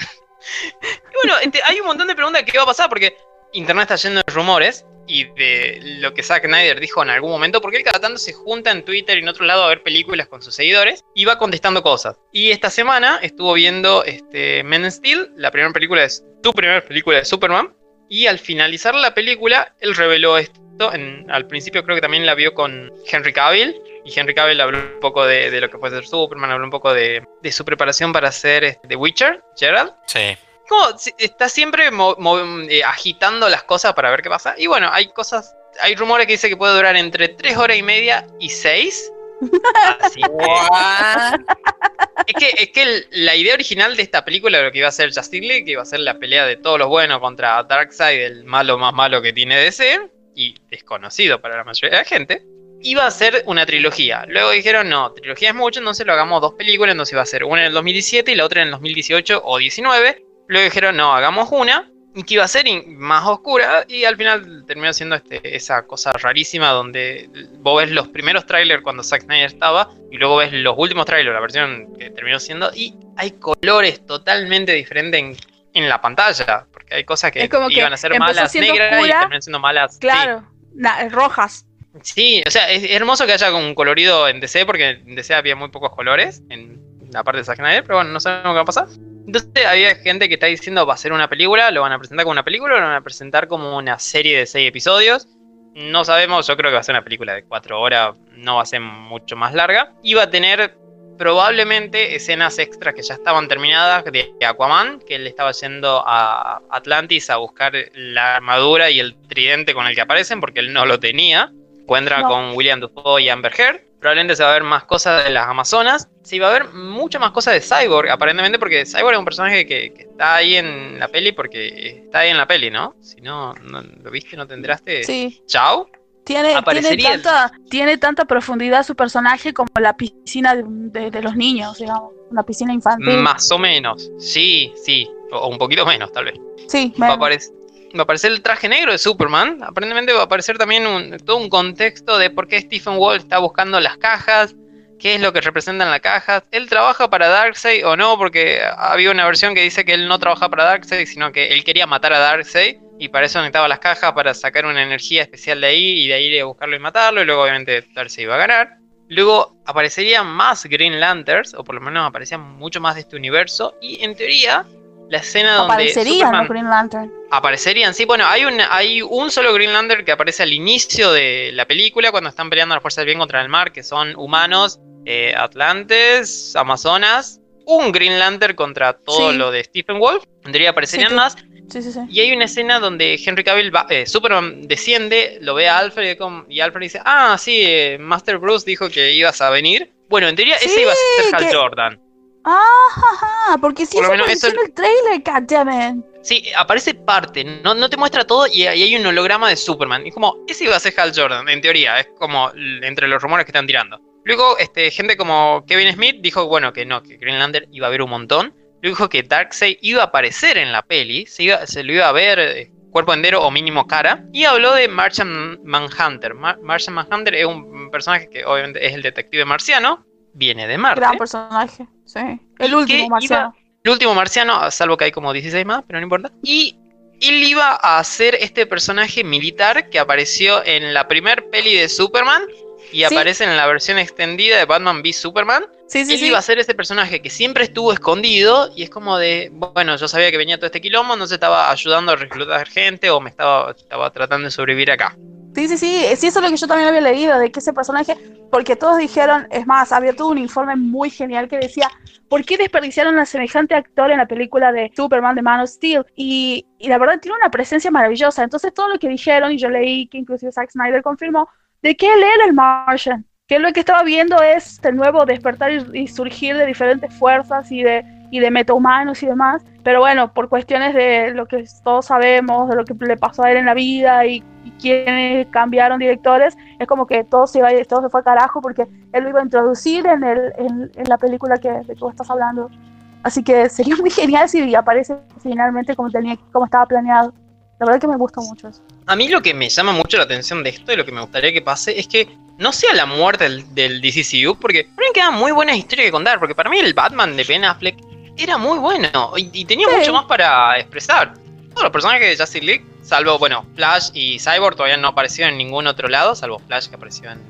Y bueno, hay un montón de preguntas de qué va a pasar, porque internet está lleno de rumores, y de lo que Zack Snyder dijo en algún momento, porque él cada tanto se junta en Twitter y en otro lado a ver películas con sus seguidores y va contestando cosas. Y esta semana estuvo viendo este, Men in Steel, la primera película es tu primera película de Superman, y al finalizar la película, él reveló esto. al principio creo que también la vio con Henry Cavill. Y Henry Cavill habló un poco de, lo que puede ser Superman, habló un poco de, su preparación para hacer este, The Witcher, Gerald. Sí está siempre eh, agitando las cosas para ver qué pasa. Y bueno, hay cosas, hay rumores que dice que puede durar entre 3 horas y media y 6. Así es que, es que la idea original de esta película, lo que iba a ser Justice League, que iba a ser la pelea de todos los buenos contra Darkseid, el malo más malo que tiene DC, y desconocido para la mayoría de la gente, iba a ser una trilogía. Luego dijeron, no, trilogía es mucho, entonces lo hagamos dos películas, entonces iba a ser una en el 2017 y la otra en el 2018 o 19. Luego dijeron, no, hagamos una, y que iba a ser más oscura, y al final terminó siendo este, esa cosa rarísima donde vos ves los primeros trailers cuando Zack Snyder estaba, y luego ves los últimos trailers, la versión que terminó siendo, y hay colores totalmente diferentes en, la pantalla, porque hay cosas que iban a ser malas negras y terminan siendo malas claro, rojas. Sí, o sea, es hermoso que haya un colorido en DC, porque en DC había muy pocos colores en la parte de Zack Snyder, pero bueno, no sabemos qué va a pasar. Entonces había gente que está diciendo va a ser una película, lo van a presentar como una película lo van a presentar como una serie de seis episodios. No sabemos, yo creo que va a ser una película de cuatro horas, no va a ser mucho más larga. Y va a tener probablemente escenas extras que ya estaban terminadas de Aquaman, que él estaba yendo a Atlantis a buscar la armadura y el tridente con el que aparecen, porque él no lo tenía. Encuentra con William Dafoe y Amber Heard probablemente se va a ver más cosas de las Amazonas. Sí, va a haber mucha más cosas de Cyborg, aparentemente, porque Cyborg es un personaje que, está ahí en la peli porque está ahí en la peli, ¿no? Si no, lo viste, no tendrás. Sí. Chao. Tiene, tiene, tanta, tiene tanta profundidad su personaje como la piscina de, los niños, digamos. Una piscina infantil. Más o menos. Sí, sí. O, un poquito menos, tal vez. Sí, va a, aparecer, va a aparecer el traje negro de Superman. Aparentemente va a aparecer también todo un contexto de por qué Stephen Wall está buscando las cajas, qué es lo que representan las cajas. Él trabaja para Darkseid o no, porque había una versión que dice que él no trabaja para Darkseid, sino que él quería matar a Darkseid y para eso necesitaba las cajas para sacar una energía especial de ahí y de ahí ir a buscarlo y matarlo y luego obviamente Darkseid iba a ganar. Luego aparecerían más Green Lanterns, o por lo menos aparecían mucho más de este universo, y en teoría la escena donde. Aparecerían los Green Lantern. Aparecerían, sí. Bueno, hay un, hay un solo Green Lantern que aparece al inicio de la película cuando están peleando las fuerzas del bien contra el mar, que son humanos, eh, atlantes, amazonas. Un Green Lantern contra todo lo de Stephen Wolf. Tendría aparecerían más. Sí, sí, sí. Y hay una escena donde Henry Cavill, eh, Superman desciende, lo ve a Alfred y Alfred dice, ah, sí, eh, Master Bruce dijo que ibas a venir. Bueno, en teoría ese iba a ser Hal Jordan. Ah, porque eso apareció en el trailer, goddammit. Sí, aparece parte, no, no te muestra todo y, ahí hay un holograma de Superman. Y como, ese iba a ser Hal Jordan, en teoría, es como entre los rumores que están tirando. Luego, este, gente como Kevin Smith dijo, bueno, que no, que Greenlander iba a ver un montón. Luego dijo que Darkseid iba a aparecer en la peli, se, iba, se lo iba a ver eh, cuerpo entero o mínimo cara. Y habló de Martian Manhunter. Martian Manhunter es un personaje que obviamente es el detective marciano, viene de Marte. Gran personaje, sí. El último marciano. el último marciano, salvo que hay como 16 más, pero no importa. Y él iba a ser este personaje militar que apareció en la primer peli de Superman y aparece en la versión extendida de Batman v Superman. Sí, sí, él iba a ser ese personaje que siempre estuvo escondido y es como de, bueno, yo sabía que venía todo este quilombo, no se estaba ayudando a reclutar gente o me estaba, estaba tratando de sobrevivir acá. Sí, sí, sí, sí, eso es lo que yo también había leído, de que ese personaje, porque todos dijeron, es más, había todo un informe muy genial que decía, ¿por qué desperdiciaron a semejante actor en la película de Superman de Man of Steel? Y, y la verdad tiene una presencia maravillosa, entonces todo lo que dijeron, y yo leí que inclusive Zack Snyder confirmó, de que él era el Martian, que lo que estaba viendo es el nuevo despertar y, surgir de diferentes fuerzas y de, y de metahumanos y demás, pero bueno, por cuestiones de lo que todos sabemos, de lo que le pasó a él en la vida y, quienes cambiaron directores, es como que todo se, iba, todo se fue al carajo porque él lo iba a introducir en, el, en, la película que, de que vos estás hablando. Así que sería muy *laughs* genial si aparece finalmente como, tenía, como estaba planeado. La verdad que me gusta mucho eso. A mí lo que me llama mucho la atención de esto y lo que me gustaría que pase es que no sea la muerte del, del DCCU, porque mí quedan muy buenas historias que contar, porque para mí el Batman de Ben Affleck era muy bueno y, tenía mucho más para expresar. todos los personajes de Justice League, salvo, bueno, Flash y Cyborg todavía no aparecieron en ningún otro lado, salvo Flash que apareció en...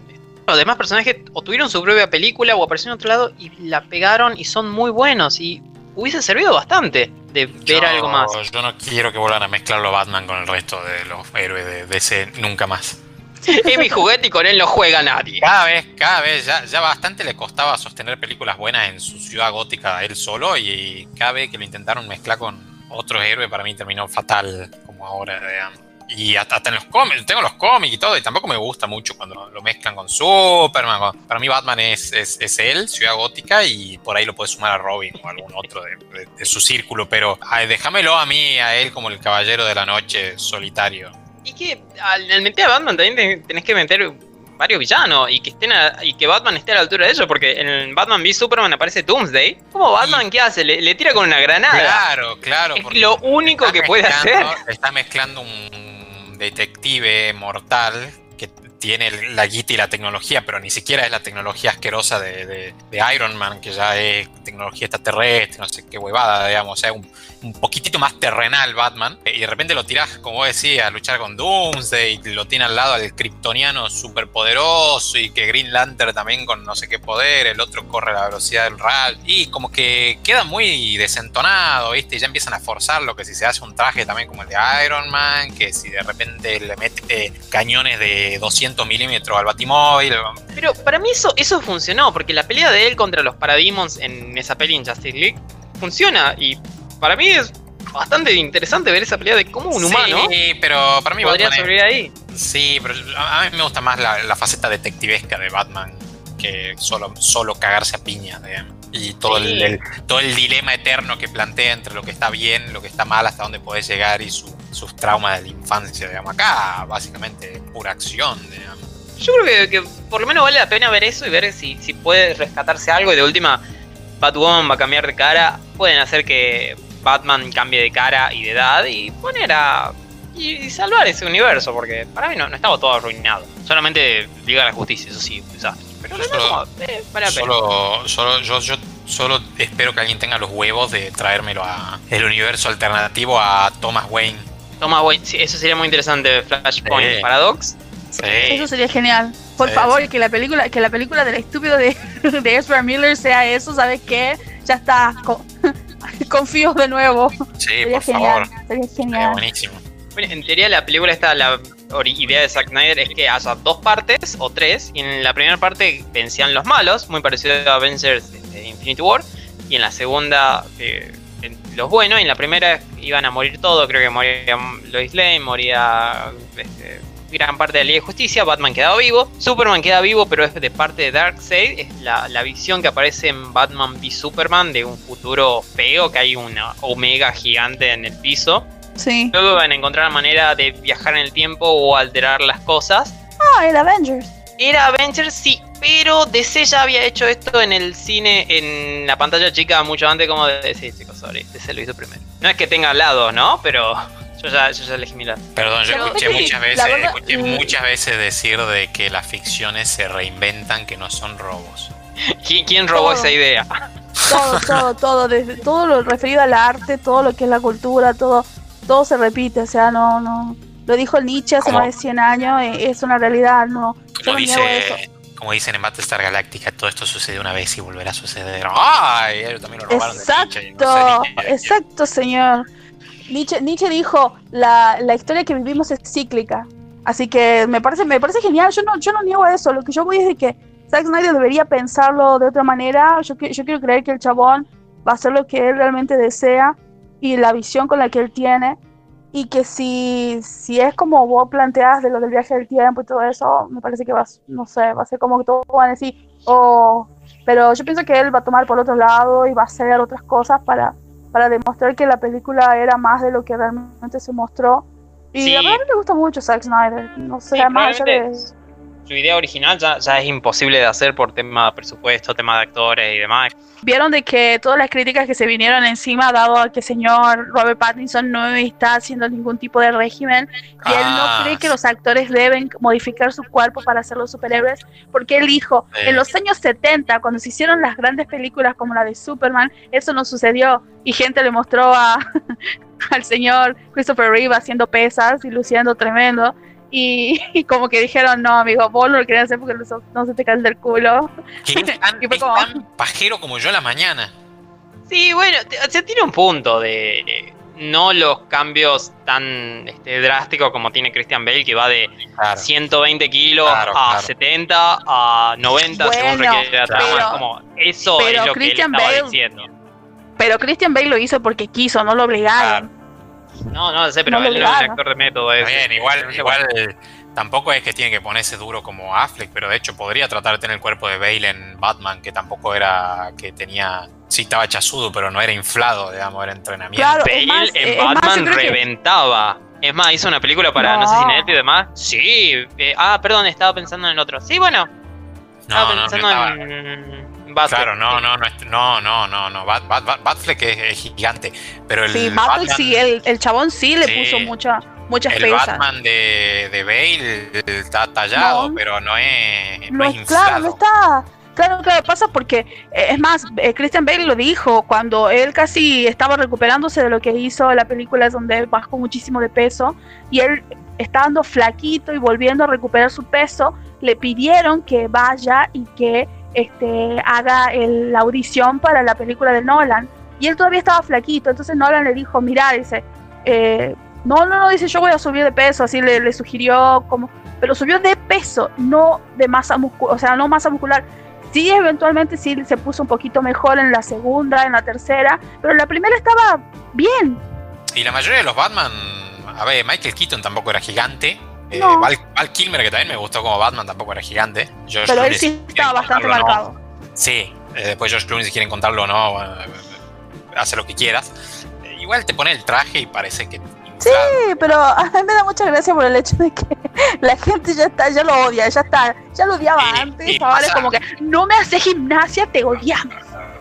Los demás personajes o tuvieron su propia película o aparecieron en otro lado y la pegaron y son muy buenos y hubiese servido bastante de ver Yo- algo más. Yo no quiero que vuelvan a mezclarlo Batman con el resto de los héroes de DC nunca más. Es mi juguete y con él no juega nadie. Cada vez, cada vez, ya, ya bastante le costaba sostener películas buenas en su ciudad gótica él solo y cada vez que lo intentaron mezclar con otros héroes para mí terminó fatal como ahora. digamos. Y hasta, hasta en los cómics, tengo los cómics y todo y tampoco me gusta mucho cuando lo mezclan con Superman. Para mí Batman es, es, es él, ciudad gótica y por ahí lo puedes sumar a Robin o algún otro de, de- de su círculo, pero ay, déjamelo a mí, a él como el caballero de la noche solitario. Y que al, al meter a Batman también te- tenés que meter varios villanos y que estén a- y que Batman esté a la altura de ellos, porque en Batman v Superman aparece Doomsday. ¿Cómo Batman qué hace? Le, le tira con una granada. Claro, claro. es lo único que puede hacer. Estás mezclando un detective mortal que tiene la guita y la tecnología, pero ni siquiera es la tecnología asquerosa de, de- de Iron Man, que ya es tecnología extraterrestre, no sé qué huevada, digamos, o sea, un, un poquitito más terrenal Batman, eh, y de repente lo tirás, como vos decías, a luchar con Doomsday, lo tiene al lado al kryptoniano superpoderoso, y que Green Lantern también con no sé qué poder, el otro corre a la velocidad del rayo, y como que queda muy desentonado, ¿viste? Y ya empiezan a forzar lo que si se hace un traje también como el de Iron Man, que si de repente le mete cañones de 200 milímetros al batimóvil, Pero para mí eso, eso funcionó, porque la pelea de él contra los Parademons en esa peli en Justice League funciona. Y para mí es bastante interesante ver esa pelea de cómo un humano Sí, pero para mí podría Batman sobrevivir ahí. Sí, pero a mí me gusta más la, la faceta detectivesca de Batman que solo, solo cagarse a piña, digamos. Y todo, Sí. el, el- todo el dilema eterno que plantea entre lo que está bien, lo que está mal, hasta dónde puedes llegar y su- sus traumas de la infancia, digamos. Acá, básicamente, pura acción, digamos. Yo creo que, que por lo menos vale la pena ver eso y ver si, si puede rescatarse algo. Y de última, Batwoman va a cambiar de cara. Pueden hacer que Batman cambie de cara y de edad y poner a. y, y salvar ese universo, porque para mí no, no estaba todo arruinado. Solamente Liga de la Justicia, eso sí, un desastre. Pero Yo no, solo- como, eh, vale la pena. Solo, solo, yo, yo solo espero que alguien tenga los huevos de traérmelo a el universo alternativo a Thomas Wayne. Güey, sí, eso sería muy interesante. Flashpoint Sí. Paradox. Sí. Eso sería genial. Por Sí, favor, sí. que la película, que la película del estúpido de, *laughs* de Ezra Miller sea eso, ¿sabes qué? Ya está. Co- confío de nuevo. Sí, sería por genial. favor. Sería Sería genial. buenísimo. Bueno, en teoría la película está, la idea de Zack Snyder es que haya dos partes o tres, y en la primera parte vencían los malos, muy parecido a Avengers de Infinity War, y en la segunda eh, los buenos, y en la primera iban a morir todo, creo que moría Lois Lane, moría este, gran parte de la Liga de Justicia, Batman quedaba vivo, Superman queda vivo, pero es de parte de Darkseid, es la, la visión que aparece en Batman v Superman de un futuro feo, que hay una omega gigante en el piso. Sí. Luego van a encontrar manera de viajar en el tiempo o alterar las cosas. Ah, el Avengers. Era Avengers, sí, pero DC ya había hecho esto en el cine, en la pantalla chica, mucho antes como de... Sí, chicos, sorry, DC lo hizo primero. No es que tenga lados, ¿no? Pero yo ya, yo ya elegí mi lado. Perdón, yo Pero escuché sí, muchas veces, verdad, escuché mm. muchas veces decir de que las ficciones se reinventan, que no son robos. *laughs* ¿Quién, quién robó Todo. esa idea? Todo, *laughs* todo, todo, desde todo lo referido al arte, todo lo que es la cultura, todo, todo se repite, o sea, no, no. Lo dijo Nietzsche hace ¿Cómo? más de 100 años, eh, es una realidad, no. Como dice, como dicen en Battlestar Galactica, todo esto sucedió una vez y volverá a suceder. ¡Ay! Ellos también lo robaron de Nietzsche. no sé Exacto, exacto, señor. Nietzsche, dijo, la, la historia que vivimos es cíclica. Así que me parece, me parece genial, yo no, yo no niego eso, lo que yo voy es que Zack Snyder debería pensarlo de otra manera, yo, yo quiero creer que el chabón va a hacer lo que él realmente desea y la visión con la que él tiene, y que si, si es como vos planteas de lo del viaje del tiempo y todo eso, me parece que va, no sé, va a ser como que todos van a decir, oh, pero yo pienso que él va a tomar por otro lado y va a hacer otras cosas para, para demostrar que la película era más de lo que realmente se mostró. Y Sí. a mí me gusta mucho Zack Snyder, no sé, Sí, más allá de... Su idea original ya, ya es imposible de hacer por tema de presupuesto, tema de actores y demás. Vieron de que todas las críticas que se vinieron encima, dado a que el señor Robert Pattinson no está haciendo ningún tipo de régimen, y él no Ah, cree que los actores deben modificar su cuerpo para ser los superhéroes, porque él dijo, Sí. en los años 70, cuando se hicieron las grandes películas como la de Superman, eso no sucedió, y gente le mostró a, *laughs* al señor Christopher Reeve haciendo pesas y luciendo tremendo. *laughs* Y, como que dijeron, no, amigo, vos no lo querías hacer porque no, se te cae del culo. *laughs* Que *laughs* es tan, tan pajero como yo en la mañana. Sí, bueno, se tiene un punto de no los cambios tan este, drásticos como tiene Christian Bale, que va de 120 kilos a 70 a 90 según requiere la trama. como, eso es lo que él estaba diciendo. Pero Christian Bale lo hizo porque quiso, no lo obligaron. No, no sé, pero él no es un actor de método. Bien, igual, igual tampoco es que tiene que ponerse duro como Affleck, pero de hecho podría tratar de tener el cuerpo de Bale en Batman, que tampoco era que tenía sí estaba chasudo, pero no era inflado, digamos, era entrenamiento. Claro, Bale en Batman reventaba. Es más, hizo una película para no, sé si Netflix y demás. Sí. Eh, ah, perdón, estaba pensando en el otro. Sí, bueno. Estaba no, pensando no, en. Claro, no, no, no, no, no, no, no. Bat, Batfleck es, gigante. Pero el sí, Batman, sí, el, el, chabón sí le puso mucha, muchas el Batman de, de Bale está tallado, pero no es, no, es inflado. Claro, no está Claro, claro, pasa porque, eh, es más, eh, Christian Bale lo dijo, cuando él casi estaba recuperándose de lo que hizo la película donde bajó muchísimo de peso y él estando flaquito y volviendo a recuperar su peso, le pidieron que vaya y que este, haga la audición para la película de Nolan. Y él todavía estaba flaquito, entonces Nolan le dijo, mira, dice, eh, no, no, no, dice, yo voy a subir de peso, así le, le sugirió como, pero subió de peso, no de masa muscular, o sea, no masa muscular, Sí, eventualmente sí se puso un poquito mejor en la segunda, en la tercera, pero la primera estaba bien. Y la mayoría de los Batman, a ver, Michael Keaton tampoco era gigante. Eh, Val, Kilmer, que también me gustó como Batman, tampoco era gigante. pero él sí estaba bastante marcado. Sí, eh, después George Clooney, si quieren contarlo o no, eh, hace lo que quieras. igual te pone el traje y parece que Sí, pero *laughs* a mí me da mucha gracia por el hecho de que *laughs* la gente ya está, ya lo odia, ya está, ya lo odiaba antes, ahora es como que no me hace gimnasia, te odiamos.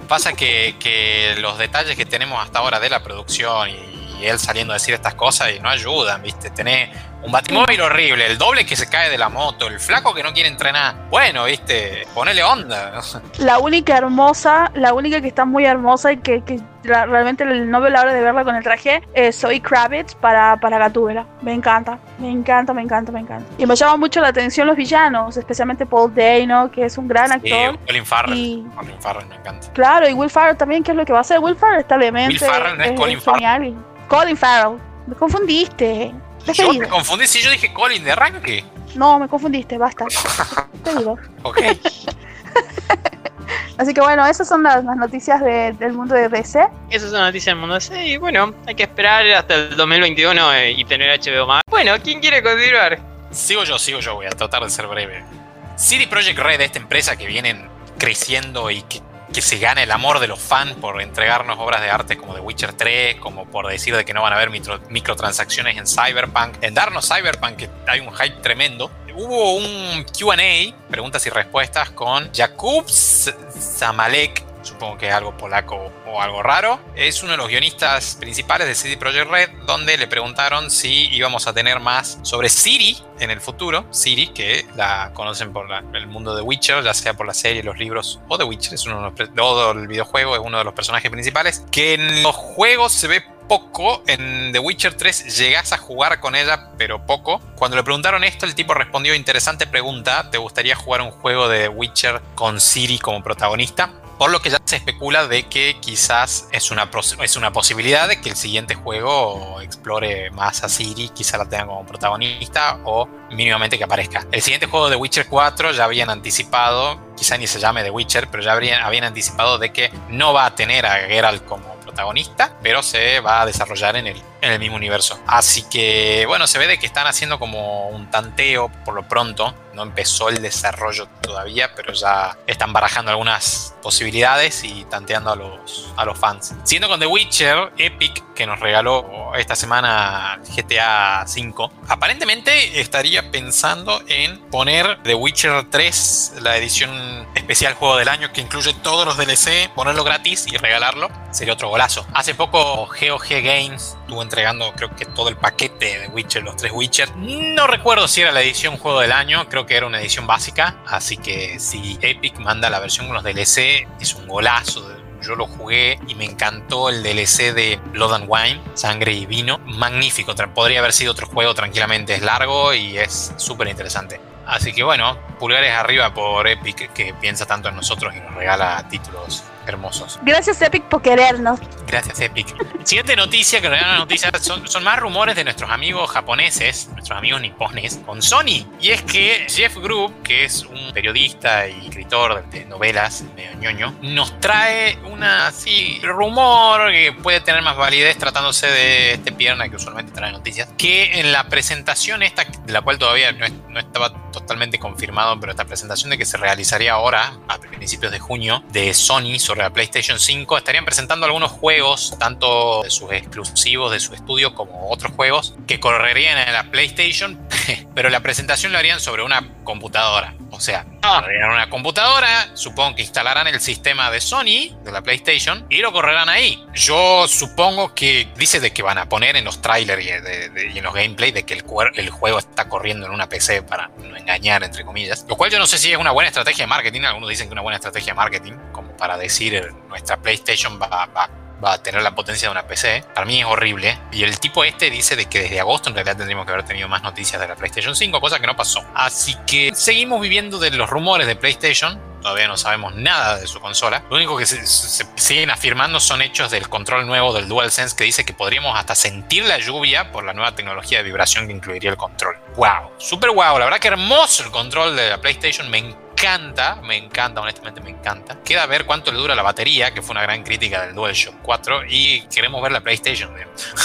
Pasa que, que los detalles que tenemos hasta ahora de la producción y, él saliendo a decir estas cosas y no ayudan, ¿viste? Tenés un batimóvil horrible, el doble que se cae de la moto, el flaco que no quiere entrenar. Bueno, viste, ponele onda. *laughs* La única hermosa, la única que está muy hermosa y que, que realmente no veo la hora de verla con el traje es Zoe Kravitz para, para Gatúbela. Me encanta, me encanta, me encanta, me encanta. Y me llama mucho la atención los villanos, especialmente Paul Dano, que es un gran actor. Sí, Colin Farrell. Colin Farrell me encanta. Claro, y Will Farrell también, ¿qué es lo que va a hacer? Will Farrell está demente. Will Farrell no es, Colin Farrell. Colin Farrell. Me confundiste. Yo me confundí si yo dije Colin de arranque. No, me confundiste, basta. Te digo. *laughs* Ok. *laughs* Así que bueno, esas son las, noticias del mundo de DC. Esas son las noticias del mundo de DC. Y bueno, hay que esperar hasta el 2021 eh, y tener HBO más. Bueno, ¿quién quiere continuar? Sigo yo, sigo yo, voy a tratar de ser breve. CD Projekt Red, esta empresa que vienen creciendo y que que se gane el amor de los fans por entregarnos obras de arte como The Witcher 3, como por decir de que no van a haber microtransacciones en Cyberpunk, en darnos Cyberpunk, que hay un hype tremendo. Hubo un QA, preguntas y respuestas, con Jakub Zamalek, supongo que es algo polaco o algo raro. Es uno de los guionistas principales de CD Projekt Red, donde le preguntaron si íbamos a tener más sobre Siri en el futuro. Siri, que la conocen por el mundo de Witcher, ya sea por la serie, los libros o The Witcher, es uno de los, todo el videojuego, es uno de los personajes principales. Que en los juegos se ve poco. En The Witcher 3 llegas a jugar con ella, pero poco. Cuando le preguntaron esto, el tipo respondió: Interesante pregunta. ¿Te gustaría jugar un juego de The Witcher con Siri como protagonista? Por lo que ya se especula de que quizás es una, es una posibilidad de que el siguiente juego explore más a Siri, quizás la tenga como protagonista o mínimamente que aparezca. El siguiente juego de Witcher 4 ya habían anticipado, quizá ni se llame The Witcher, pero ya habrían, habían anticipado de que no va a tener a Geralt como protagonista, pero se va a desarrollar en el, en el mismo universo. Así que, bueno, se ve de que están haciendo como un tanteo por lo pronto no empezó el desarrollo todavía, pero ya están barajando algunas posibilidades y tanteando a los, a los fans. Siendo con The Witcher, Epic, que nos regaló esta semana GTA V, aparentemente estaría pensando en poner The Witcher 3, la edición especial juego del año, que incluye todos los DLC, ponerlo gratis y regalarlo. Sería otro golazo. Hace poco GOG Games estuvo entregando creo que todo el paquete de Witcher, los tres Witcher. No recuerdo si era la edición juego del año, creo que era una edición básica, así que si Epic manda la versión con los DLC, es un golazo, yo lo jugué y me encantó el DLC de Blood and Wine, Sangre y Vino. Magnífico, podría haber sido otro juego tranquilamente, es largo y es súper interesante. Así que bueno, pulgares arriba por Epic que piensa tanto en nosotros y nos regala títulos hermosos. Gracias Epic por querernos. Gracias Epic. Siguiente noticia, que una noticia, son, son, más rumores de nuestros amigos japoneses, nuestros amigos nipones, con Sony. Y es que Jeff Group, que es un periodista y escritor de novelas, medio ñoño, nos trae una así rumor que puede tener más validez tratándose de este pierna que usualmente trae noticias, que en la presentación esta, de la cual todavía no, no estaba totalmente confirmado, pero esta presentación de que se realizaría ahora, a principios de junio, de Sony sobre la PlayStation 5, estarían presentando algunos juegos, tanto de sus exclusivos de su estudio como otros juegos, que correrían en la PlayStation, *laughs* pero la presentación lo harían sobre una computadora. O sea, correrían una computadora, supongo que instalarán el sistema de Sony, de la PlayStation, y lo correrán ahí. Yo supongo que dice de que van a poner en los trailers y, en los gameplay de que el, juego está corriendo en una PC para no engañar, entre comillas. Lo cual yo no sé si es una buena estrategia de marketing. Algunos dicen que una buena estrategia de marketing, como para decir nuestra PlayStation va, va va a tener la potencia de una PC. Para mí es horrible. Y el tipo este dice de que desde agosto en realidad tendríamos que haber tenido más noticias de la PlayStation 5, cosa que no pasó. Así que seguimos viviendo de los rumores de PlayStation. Todavía no sabemos nada de su consola. Lo único que se, siguen afirmando son hechos del control nuevo del DualSense que dice que podríamos hasta sentir la lluvia por la nueva tecnología de vibración que incluiría el control. ¡Wow! Super wow. La verdad que hermoso el control de la PlayStation. Me encanta encanta, me encanta, honestamente me encanta. Queda ver cuánto le dura la batería, que fue una gran crítica del DualShock 4, y queremos ver la PlayStation.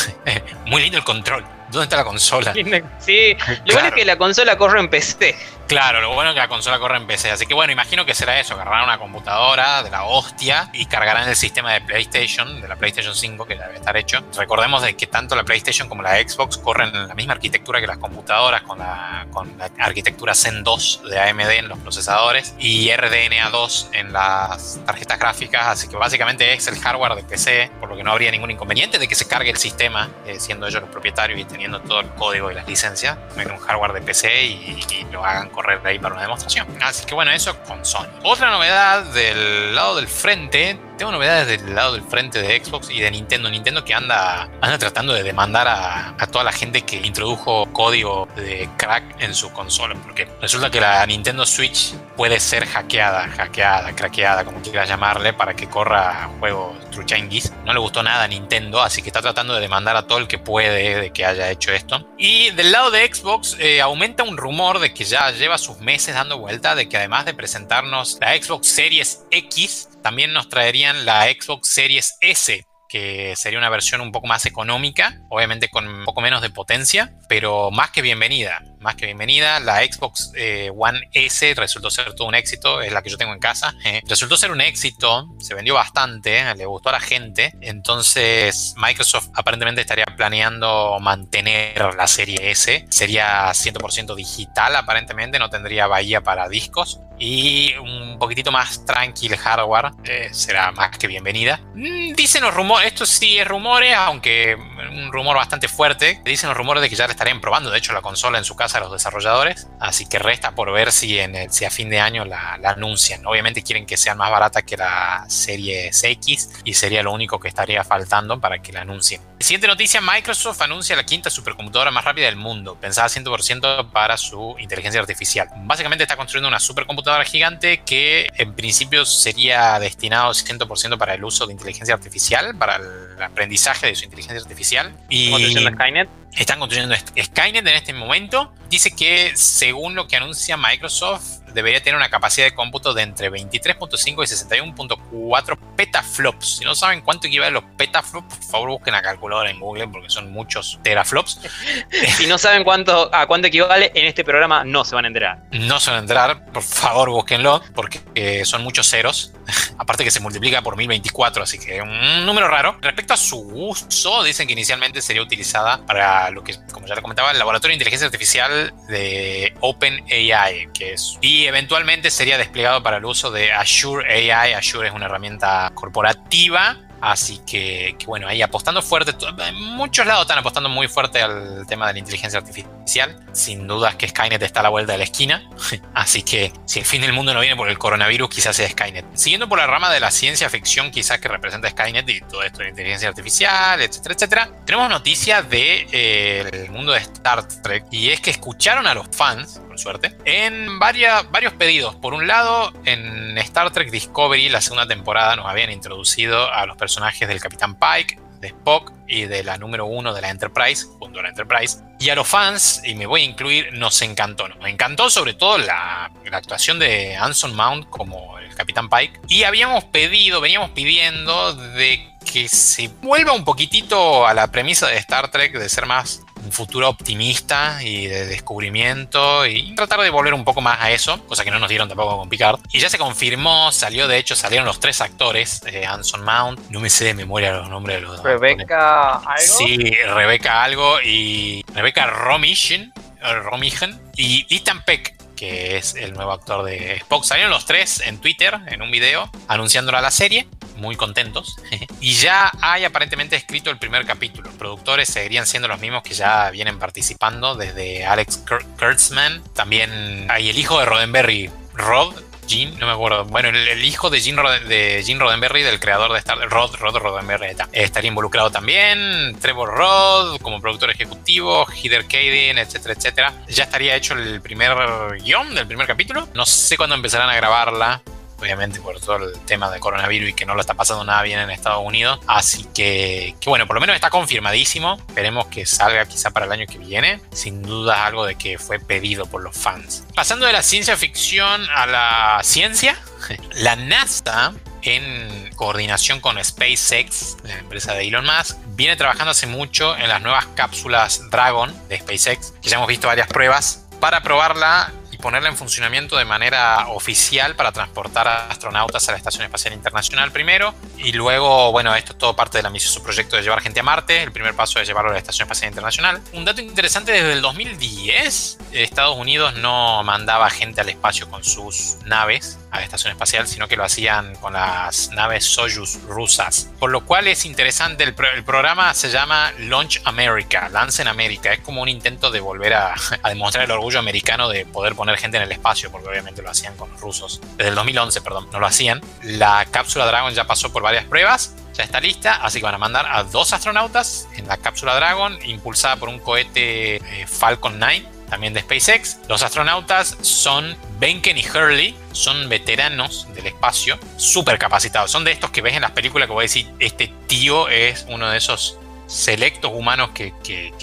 *laughs* Muy lindo el control. ¿Dónde está la consola? *laughs* Sí, lo bueno es que la consola corre en PC. Claro, lo bueno es que la consola corre en PC. Así que bueno, imagino que será eso: agarrarán una computadora de la hostia y cargarán el sistema de PlayStation, de la PlayStation 5, que debe estar hecho. Recordemos de que tanto la PlayStation como la Xbox corren en la misma arquitectura que las computadoras, con la, con la arquitectura Zen 2 de AMD en los procesadores y RDNA2 en las tarjetas gráficas. Así que básicamente es el hardware de PC, por lo que no habría ningún inconveniente de que se cargue el sistema, eh, siendo ellos los propietarios y teniendo todo el código y las licencias en un hardware de PC y, lo hagan correr ahí para una demostración. Así que bueno, eso con Sony. Otra novedad del lado del frente tengo novedades del lado del frente de Xbox y de Nintendo. Nintendo que anda, anda tratando de demandar a, a, toda la gente que introdujo código de crack en su consola. Porque resulta que la Nintendo Switch puede ser hackeada, hackeada, craqueada, como quieras llamarle, para que corra juegos truchanguis. No le gustó nada a Nintendo, así que está tratando de demandar a todo el que puede de que haya hecho esto. Y del lado de Xbox eh, aumenta un rumor de que ya lleva sus meses dando vuelta de que además de presentarnos la Xbox Series X, también nos traerían la Xbox Series S que sería una versión un poco más económica, obviamente con un poco menos de potencia, pero más que bienvenida, más que bienvenida. La Xbox eh, One S resultó ser todo un éxito, es la que yo tengo en casa. Eh, resultó ser un éxito, se vendió bastante, le gustó a la gente, entonces Microsoft aparentemente estaría planeando mantener la serie S, sería 100% digital aparentemente, no tendría bahía para discos, y un poquitito más tranquil hardware eh, será más que bienvenida. Mm, dicen los rumores, esto sí es rumores, aunque un rumor bastante fuerte. Dicen los rumores de que ya le estarían probando, de hecho, la consola en su casa a los desarrolladores. Así que resta por ver si, en si a fin de año la, anuncian. Obviamente quieren que sea más barata que la serie X y sería lo único que estaría faltando para que la anuncien. Siguiente noticia, Microsoft anuncia la quinta supercomputadora más rápida del mundo, pensada 100% para su inteligencia artificial. Básicamente está construyendo una supercomputadora gigante que en principio sería destinado 100% para el uso de inteligencia artificial, para el aprendizaje de su inteligencia artificial. Y construyendo Skynet? Están construyendo Skynet en este momento. Dice que según lo que anuncia Microsoft, debería tener una capacidad de cómputo de entre 23.5 y 61.4 petaflops. Si no saben cuánto equivale a los petaflops, por favor busquen la calculadora en Google porque son muchos teraflops. *laughs* si no saben cuánto, a cuánto equivale, en este programa no se van a enterar. No se van a enterar, por favor búsquenlo porque eh, son muchos ceros. *laughs* Aparte que se multiplica por 1024, así que un número raro. Respecto a su uso, dicen que inicialmente sería utilizada para lo que, como ya le comentaba, el laboratorio de inteligencia artificial de OpenAI, que es eventualmente sería desplegado para el uso de Azure AI. Azure es una herramienta corporativa Así que, bueno, ahí apostando fuerte, en muchos lados están apostando muy fuerte al tema de la inteligencia artificial. Sin dudas que Skynet está a la vuelta de la esquina. *laughs* Así que si el fin del mundo no viene por el coronavirus, quizás sea Skynet. Siguiendo por la rama de la ciencia ficción, quizás que representa Skynet y todo esto de inteligencia artificial, etcétera, etcétera, tenemos noticias del de, eh, mundo de Star Trek. Y es que escucharon a los fans suerte, en varios pedidos. Por un lado, en Star Trek Discovery, la segunda temporada, nos habían introducido a los personajes del Capitán Pike, de Spock y de la número uno de la Enterprise, junto a la Enterprise. Y a los fans, y me voy a incluir, nos encantó. Nos encantó sobre todo la, la actuación de Anson Mount como el Capitán Pike. Y habíamos pedido, veníamos pidiendo de que se vuelva un poquitito a la premisa de Star Trek de ser más un futuro optimista y de descubrimiento y tratar de volver un poco más a eso, cosa que no nos dieron tampoco con Picard. Y ya se confirmó, salió, de hecho, salieron los tres actores, eh, Anson Mount, no me sé de memoria los nombres de los dos. Rebeca algo. Sí, Rebeca algo y Rebeca Romichen, Romichen y Ethan Peck que es el nuevo actor de Spock. Salieron los tres en Twitter, en un video, anunciándola la serie muy contentos. *laughs* y ya hay aparentemente escrito el primer capítulo. Los productores seguirían siendo los mismos que ya vienen participando, desde Alex Kurtzman. También hay el hijo de Roddenberry, Rod. Gene, no me acuerdo. Bueno, el, hijo de Gene, de Roddenberry, del creador de Star Rod, Rod Roddenberry, estaría involucrado también. Trevor Rod como productor ejecutivo, Heather Caden, etcétera, etcétera. Ya estaría hecho el primer guion del primer capítulo. No sé cuándo empezarán a grabarla obviamente por todo el tema del coronavirus y que no lo está pasando nada bien en Estados Unidos. Así que, que bueno, por lo menos está confirmadísimo. Esperemos que salga quizá para el año que viene. Sin duda algo de que fue pedido por los fans. Pasando de la ciencia ficción a la ciencia, *laughs* la NASA en coordinación con SpaceX, la empresa de Elon Musk, viene trabajando hace mucho en las nuevas cápsulas Dragon de SpaceX, que ya hemos visto varias pruebas, para probarla ponerla en funcionamiento de manera oficial para transportar astronautas a la Estación Espacial Internacional primero y luego, bueno, esto es todo parte del ambicioso proyecto de llevar gente a Marte, el primer paso es llevarlo a la Estación Espacial Internacional. Un dato interesante, desde el 2010 Estados Unidos no mandaba gente al espacio con sus naves a la estación espacial, sino que lo hacían con las naves Soyuz rusas. Por lo cual es interesante, el, programa se llama Launch America, Lance en América. Es como un intento de volver a, a demostrar el orgullo americano de poder poner gente en el espacio, porque obviamente lo hacían con los rusos. Desde el 2011, perdón, no lo hacían. La cápsula Dragon ya pasó por varias pruebas, ya está lista, así que van a mandar a dos astronautas en la cápsula Dragon, impulsada por un cohete eh, Falcon 9 también de SpaceX. Los astronautas son Benken y Hurley, son veteranos del espacio, súper capacitados. Son de estos que ves en las películas que voy a decir, este tío es uno de esos selectos humanos que,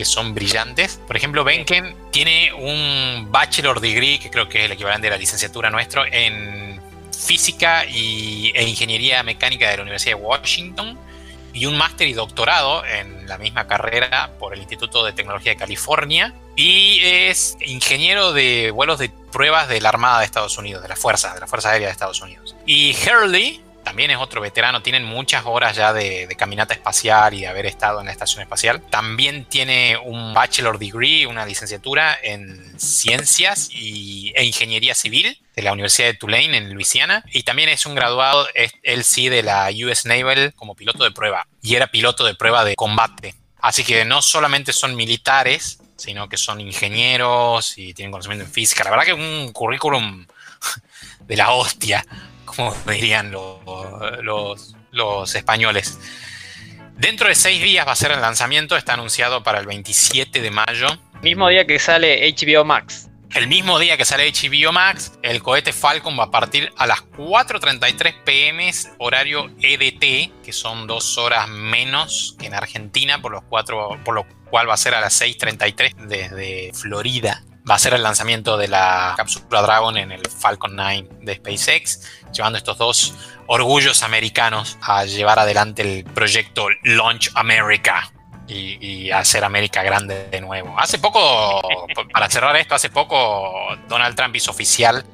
son brillantes. Por ejemplo, Benken tiene un bachelor degree, que creo que es el equivalente de la licenciatura nuestro, en física y, e ingeniería mecánica de la Universidad de Washington y un máster y doctorado en la misma carrera por el Instituto de Tecnología de California y es ingeniero de vuelos de pruebas de la Armada de Estados Unidos, de la Fuerza, de la Fuerza Aérea de Estados Unidos. Y Hurley también es otro veterano, tienen muchas horas ya de, caminata espacial y de haber estado en la estación espacial. También tiene un bachelor degree, una licenciatura en ciencias y, e ingeniería civil de la Universidad de Tulane en Luisiana y también es un graduado, él sí, de la US Naval como piloto de prueba y era piloto de prueba de combate. Así que no solamente son militares, sino que son ingenieros y tienen conocimiento en física. La verdad que es un currículum *laughs* de la hostia, como dirían los, los, españoles. Dentro de seis días va a ser el lanzamiento, está anunciado para el 27 de mayo. Mismo día que sale HBO Max. El mismo día que sale HBO Max, el cohete Falcon va a partir a las 4.33 pm horario EDT, que son dos horas menos que en Argentina, por, los cuatro, por lo cual va a ser a las 6.33 desde Florida. Va a ser el lanzamiento de la cápsula Dragon en el Falcon 9 de SpaceX, llevando estos dos orgullos americanos a llevar adelante el proyecto Launch America, y, hacer América grande de nuevo. Hace poco, *laughs* para cerrar esto, hace poco Donald Trump hizo oficial,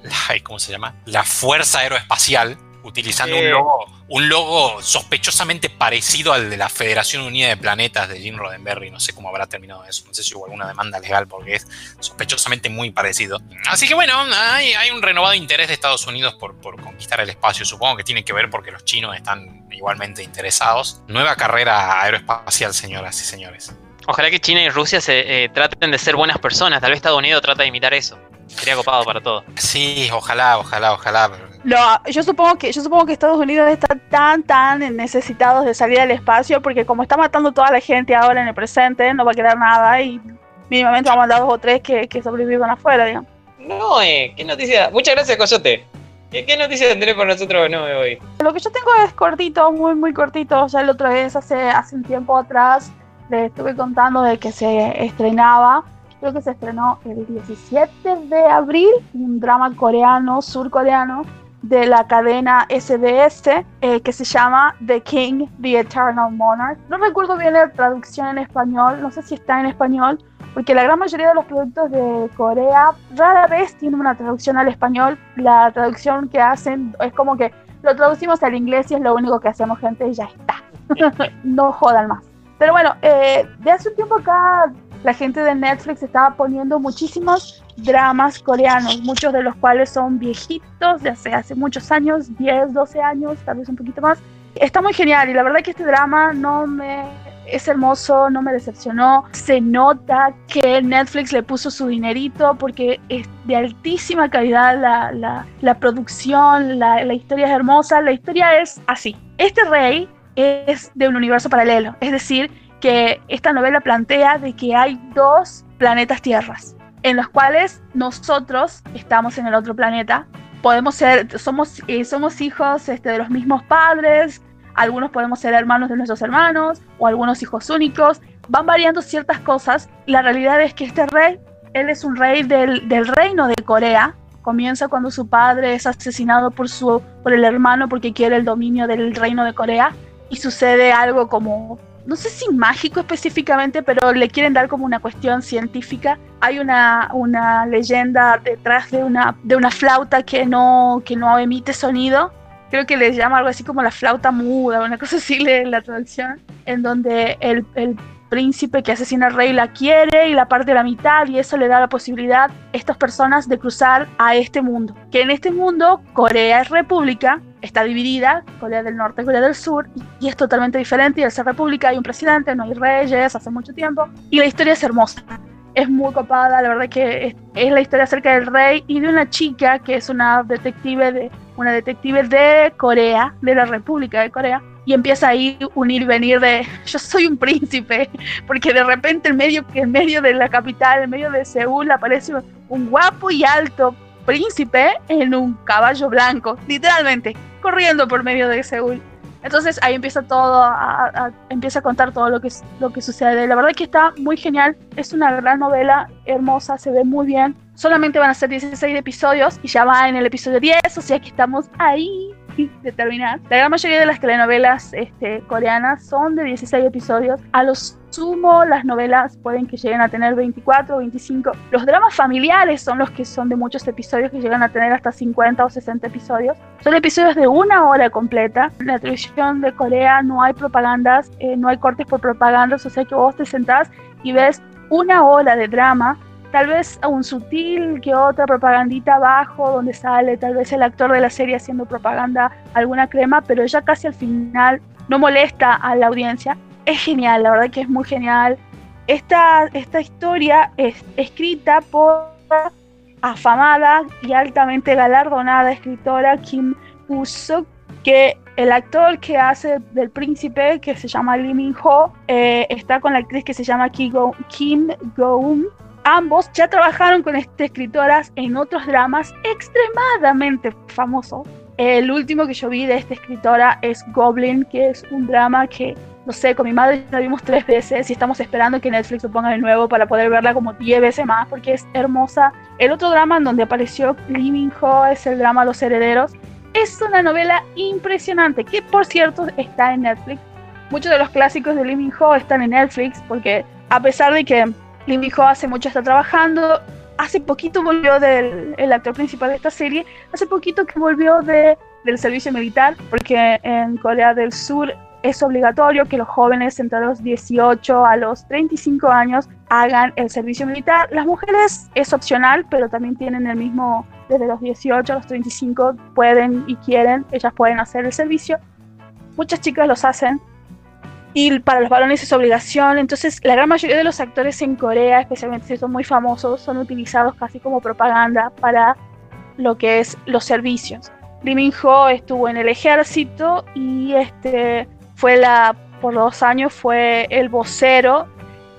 ¿cómo se llama? La Fuerza Aeroespacial utilizando Eh. un logo, un logo sospechosamente parecido al de la Federación Unida de Planetas de Jim Roddenberry. No sé cómo habrá terminado eso, no sé si hubo alguna demanda legal porque es sospechosamente muy parecido. Así que bueno, hay, hay un renovado interés de Estados Unidos por, por conquistar el espacio. Supongo que tiene que ver porque los chinos están igualmente interesados. Nueva carrera aeroespacial, señoras y señores. Ojalá que China y Rusia se eh, traten de ser buenas personas. Tal vez Estados Unidos trata de imitar eso. Sería copado para todo. Sí, ojalá, ojalá, ojalá. No, yo supongo que yo supongo que Estados Unidos está tan tan necesitados de salir al espacio porque como está matando toda la gente ahora en el presente, no va a quedar nada y mínimamente va a mandar dos o tres que, que sobrevivan afuera, digamos. No, eh, qué noticia. Muchas gracias, Coyote. ¿Qué, qué noticia tendré por nosotros no hoy? Lo que yo tengo es cortito, muy muy cortito. Ya la otra vez, hace, hace un tiempo atrás, les estuve contando de que se estrenaba, creo que se estrenó el 17 de abril, un drama coreano, surcoreano, de la cadena SBS, eh, que se llama The King, The Eternal Monarch. No recuerdo bien la traducción en español, no sé si está en español, porque la gran mayoría de los productos de Corea rara vez tienen una traducción al español. La traducción que hacen es como que lo traducimos al inglés y es lo único que hacemos, gente, y ya está. *laughs* no jodan más. Pero bueno, eh, de hace un tiempo acá la gente de Netflix estaba poniendo muchísimos dramas coreanos, muchos de los cuales son viejitos, de hace, hace muchos años, 10, 12 años, tal vez un poquito más. Está muy genial y la verdad que este drama no me es hermoso, no me decepcionó. Se nota que Netflix le puso su dinerito porque es de altísima calidad la, la, la producción, la, la historia es hermosa. La historia es así. Este rey es de un universo paralelo, es decir, que esta novela plantea de que hay dos planetas tierras en los cuales nosotros estamos en el otro planeta. Podemos ser, somos, eh, somos hijos este, de los mismos padres, algunos podemos ser hermanos de nuestros hermanos o algunos hijos únicos. Van variando ciertas cosas. La realidad es que este rey, él es un rey del, del reino de Corea. Comienza cuando su padre es asesinado por, su, por el hermano porque quiere el dominio del reino de Corea. Y sucede algo como, no sé si mágico específicamente, pero le quieren dar como una cuestión científica. Hay una, una leyenda detrás de una, de una flauta que no, que no emite sonido creo que le llama algo así como la flauta muda, una cosa así la traducción, en donde el, el, príncipe que asesina al rey la quiere y la parte de la mitad y eso le da la posibilidad a estas personas de cruzar a este mundo. Que en este mundo Corea es república, está dividida, Corea del Norte, Corea del Sur, y es totalmente diferente y al ser república hay un presidente, no hay reyes, hace mucho tiempo, y la historia es hermosa es muy copada, la verdad que es, es, la historia acerca del rey y de una chica que es una detective de una detective de Corea, de la República de Corea, y empieza ahí unir y venir de *laughs* yo soy un príncipe, porque de repente en medio en medio de la capital, en medio de Seúl aparece un guapo y alto príncipe en un caballo blanco, literalmente, corriendo por medio de Seúl. Entonces ahí empieza todo, a, empieza a contar todo lo que, lo que sucede. La verdad que está muy genial, es una gran novela, hermosa, se ve muy bien. Solamente van a ser 16 episodios y ya va en el episodio 10, o sea que estamos ahí de terminar. La gran mayoría de las telenovelas este, coreanas son de 16 episodios. A lo sumo, las novelas pueden que lleguen a tener 24 o 25. Los dramas familiares son los que son de muchos episodios que llegan a tener hasta 50 o 60 episodios. Son episodios de una hora completa. En la televisión de Corea no hay propagandas, eh, no hay cortes por propagandas, o sea que vos te sentás y ves una hora de drama tal vez un sutil que otra propagandita abajo donde sale tal vez el actor de la serie haciendo propaganda alguna crema, pero ya casi al final no molesta a la audiencia. Es genial, la verdad que es muy genial. Esta, esta historia es escrita por afamada y altamente galardonada escritora Kim Woo-suk, que el actor que hace del príncipe, que se llama Lee Min-ho, eh, está con la actriz que se llama Kim Go-eun, ambos ya trabajaron con estas escritoras en otros dramas extremadamente famosos. El último que yo vi de esta escritora es Goblin, que es un drama que, no sé, con mi madre la vimos tres veces y estamos esperando que Netflix lo ponga de nuevo para poder verla como diez veces más porque es hermosa. El otro drama en donde apareció Lee Ho es el drama Los Herederos. Es una novela impresionante que, por cierto, está en Netflix. Muchos de los clásicos de Lee Ho están en Netflix porque, a pesar de que Lee Min Ho hace mucho está trabajando. Hace poquito volvió del el actor principal de esta serie. Hace poquito que volvió de del servicio militar, porque en Corea del Sur es obligatorio que los jóvenes entre los 18 a los 35 años hagan el servicio militar. Las mujeres es opcional, pero también tienen el mismo, desde los 18 a los 35 pueden y quieren, ellas pueden hacer el servicio. Muchas chicas los hacen. Y para los varones es obligación. Entonces, la gran mayoría de los actores en Corea, especialmente si son muy famosos, son utilizados casi como propaganda para lo que es los servicios. Lee Min Ho estuvo en el ejército y este fue la, por dos años fue el vocero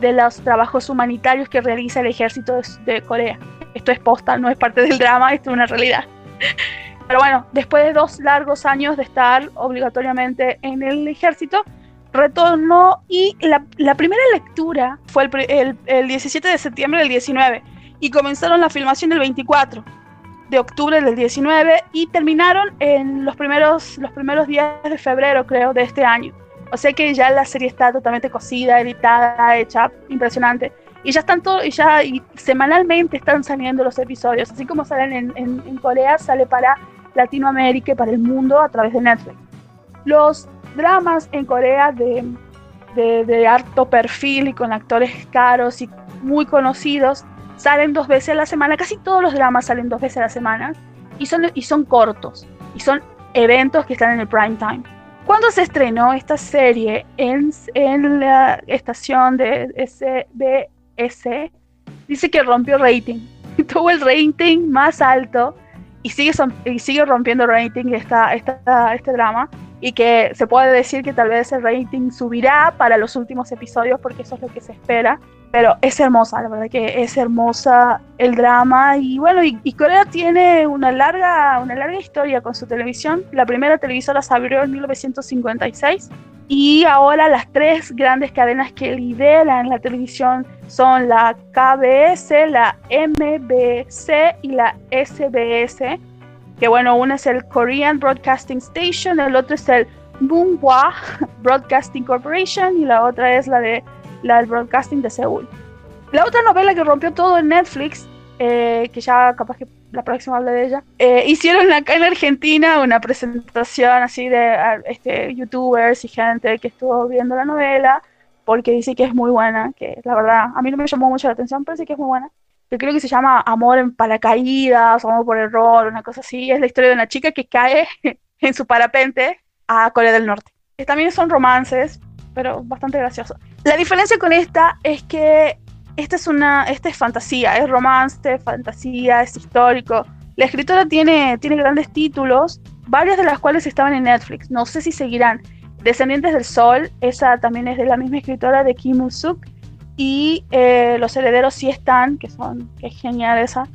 de los trabajos humanitarios que realiza el ejército de, Corea. Esto es posta, no es parte del drama, esto es una realidad. Pero bueno, después de dos largos años de estar obligatoriamente en el ejército, retornó y la, primera lectura fue el, el, 17 de septiembre del 19 y comenzaron la filmación el 24 de octubre del 19 y terminaron en los primeros, los primeros días de febrero, creo, de este año. O sea que ya la serie está totalmente cocida, editada, hecha, impresionante. Y ya están todos, y ya y semanalmente están saliendo los episodios. Así como salen en, en, Corea, sale para Latinoamérica y para el mundo a través de Netflix. Los dramas en Corea de, de, alto perfil y con actores caros y muy conocidos salen dos veces a la semana, casi todos los dramas salen dos veces a la semana y son, y son cortos y son eventos que están en el prime time. Cuando se estrenó esta serie en, en la estación de SBS, dice que rompió rating. *laughs* Tuvo el rating más alto y sigue, y sigue rompiendo rating esta, esta, este drama. Y que se puede decir que tal vez el rating subirá para los últimos episodios porque eso es lo que se espera pero es hermosa, la verdad que es hermosa el drama y bueno, y, Corea tiene una larga, una larga historia con su televisión. La primera televisora se abrió en 1956 y ahora las tres grandes cadenas que lideran la televisión son la KBS, la MBC y la SBS. Que bueno, una es el Korean Broadcasting Station, el otro es el Munhwa Broadcasting Corporation y la otra es la de la del broadcasting de Seúl. La otra novela que rompió todo en Netflix, eh, que ya capaz que la próxima hable de ella, eh, hicieron acá en Argentina una presentación así de este, youtubers y gente que estuvo viendo la novela, porque dice que es muy buena, que la verdad a mí no me llamó mucho la atención, pero sí que es muy buena. Yo creo que se llama Amor en paracaídas, Amor por error, una cosa así. Es la historia de una chica que cae *laughs* en su parapente a Corea del Norte. También son romances, pero bastante gracioso. La diferencia con esta es que esta es una, esta es fantasía, es romance, fantasía, es histórico. La escritora tiene, tiene grandes títulos, varios de las cuales estaban en Netflix. No sé si seguirán. Descendientes del Sol, esa también es de la misma escritora de Kim Woo-suk. Y eh, Los Herederos sí están, que son, que es genial esa.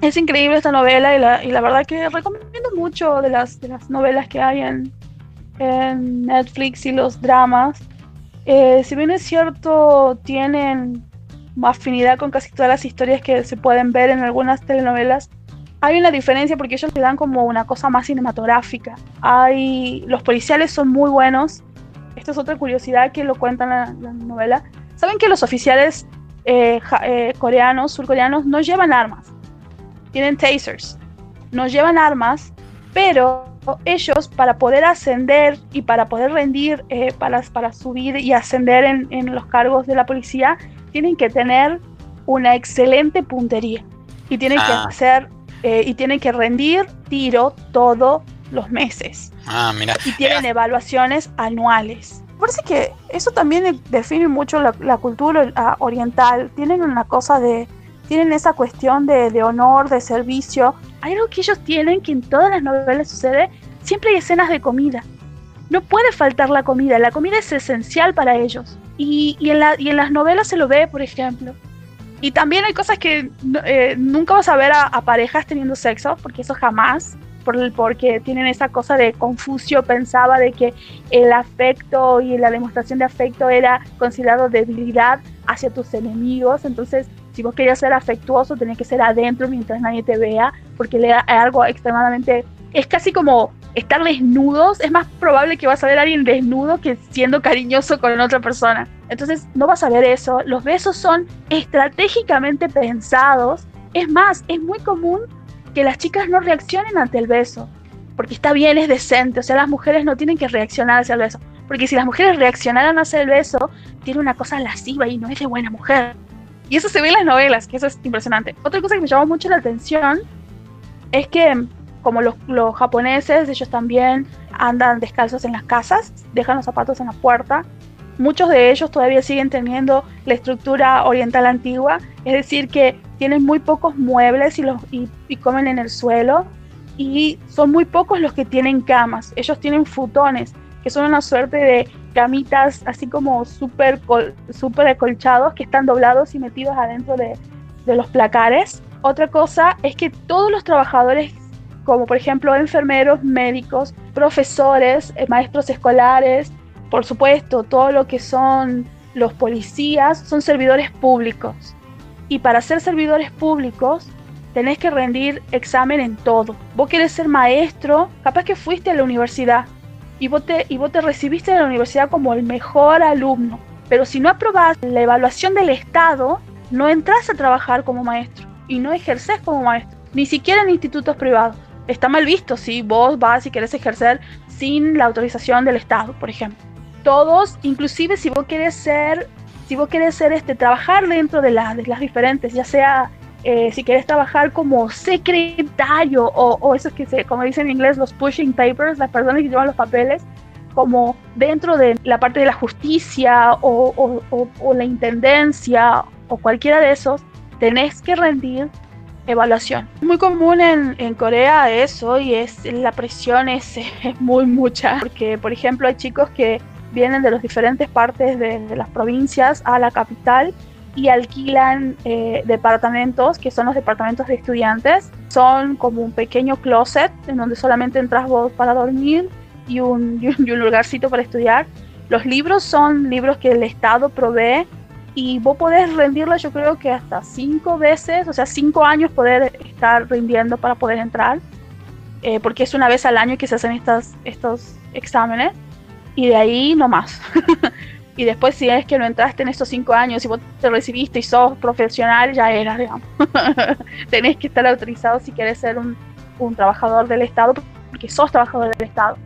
Es increíble esta novela y la, y la verdad que recomiendo mucho de las, de las novelas que hay en, en Netflix y los dramas. Eh, si bien es cierto, tienen afinidad con casi todas las historias que se pueden ver en algunas telenovelas, hay una diferencia porque ellos le dan como una cosa más cinematográfica. Hay, los policiales son muy buenos. Esta es otra curiosidad que lo cuentan en la, novela. Saben que los oficiales eh, eh, coreanos, surcoreanos, no llevan armas. Tienen tasers. No llevan armas, pero ellos para poder ascender y para poder rendir, eh, para, para subir y ascender en, los cargos de la policía, tienen que tener una excelente puntería y tienen que ah. hacer eh, y tienen que rendir tiro todos los meses. Ah, mira. Y tienen eh. evaluaciones anuales. Parece que eso también define mucho la, cultura oriental. Tienen una cosa de, tienen esa cuestión de, honor, de servicio hay algo que ellos tienen que en todas las novelas sucede, siempre hay escenas de comida. No puede faltar la comida, la comida es esencial para ellos. Y, en, la, y en, las novelas se lo ve, por ejemplo. Y también hay cosas que eh, nunca vas a ver a, parejas teniendo sexo, porque eso jamás, por porque tienen esa cosa de Confucio pensaba de que el afecto y la demostración de afecto era considerado debilidad hacia tus enemigos, entonces si vos querías ser afectuoso, tenés que ser adentro mientras nadie te vea, porque le da algo extremadamente... Es casi como estar desnudos. Es más probable que vas a ver a alguien desnudo que siendo cariñoso con otra persona. Entonces no vas a ver eso. Los besos son estratégicamente pensados. Es más, es muy común que las chicas no reaccionen ante el beso. porque está bien, es decente, o sea, las mujeres no tienen que reaccionar hacia el beso, porque si las mujeres reaccionaran hacia el beso, tiene una cosa lasciva y no es de buena mujer. Y eso se ve en las novelas, que eso es impresionante. Otra cosa que me llamó mucho la atención es que como los, los, japoneses, ellos también andan descalzos en las casas, dejan los zapatos en la puerta. Muchos de ellos todavía siguen teniendo la estructura oriental antigua, es decir, que tienen muy pocos muebles y, los, y, comen en el suelo. Y son muy pocos los que tienen camas. Ellos tienen futones, que son una suerte de camitas así como súper super acolchados que están doblados y metidos adentro de, de los placares. Otra cosa es que todos los trabajadores como por ejemplo enfermeros, médicos, profesores, eh, maestros escolares, por supuesto, todo lo que son los policías, son servidores públicos. Y para ser servidores públicos, tenés que rendir examen en todo. Vos querés ser maestro, capaz que fuiste a la universidad y vos te, y vos te recibiste de la universidad como el mejor alumno. Pero si no aprobás la evaluación del Estado, no entras a trabajar como maestro y no ejerces como maestro, ni siquiera en institutos privados está mal visto si vos vas y querés ejercer sin la autorización del Estado, por ejemplo. Todos, inclusive si vos querés ser, si vos querés ser este, trabajar dentro de, de las diferentes, ya sea eh, si querés trabajar como secretario o, o eso que se, como dicen en inglés, los pushing papers, las personas que llevan los papeles, como dentro de la parte de la justicia o, la intendencia o cualquiera de esos, tenés que rendir evaluación. Muy común en, en Corea eso y es la presión es, *laughs* es, muy mucha porque por ejemplo hay chicos que vienen de las diferentes partes de, de las provincias a la capital y alquilan eh, departamentos que son los departamentos de estudiantes. Son como un pequeño closet en donde solamente entras vos para dormir y un, *laughs* y un, y un lugarcito para estudiar. Los libros son libros que el Estado provee y vos podés rendirla yo creo que hasta cinco veces, o sea, cinco años poder estar rindiendo para poder entrar, eh, porque es una vez al año que se hacen estas, estos exámenes, y de ahí no más. *laughs* y después si es que no entraste en estos cinco años y vos te recibiste y sos profesional, ya eras, digamos. *laughs* Tenés que estar autorizado si quieres ser un, un trabajador del Estado, porque sos trabajador del Estado.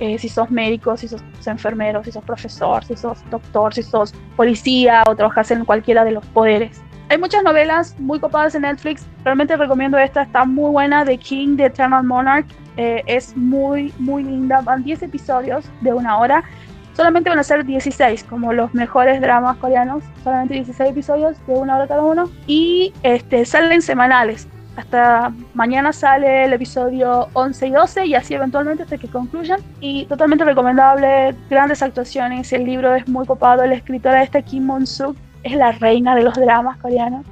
Eh, si sos médico, si sos enfermero, si sos profesor, si sos doctor, si sos policía o trabajas en cualquiera de los poderes. Hay muchas novelas muy copadas en Netflix. Realmente recomiendo esta, está muy buena. The King, The Eternal Monarch. Eh, es muy, muy linda. Van 10 episodios de una hora. Solamente van a ser 16, como los mejores dramas coreanos. Solamente 16 episodios de una hora cada uno. Y este, salen semanales. Hasta mañana sale el episodio 11 y 12 y así eventualmente hasta que concluyan. Y totalmente recomendable, grandes actuaciones, el libro es muy copado, la escritora esta Kim Mon-suk es la reina de los dramas coreanos.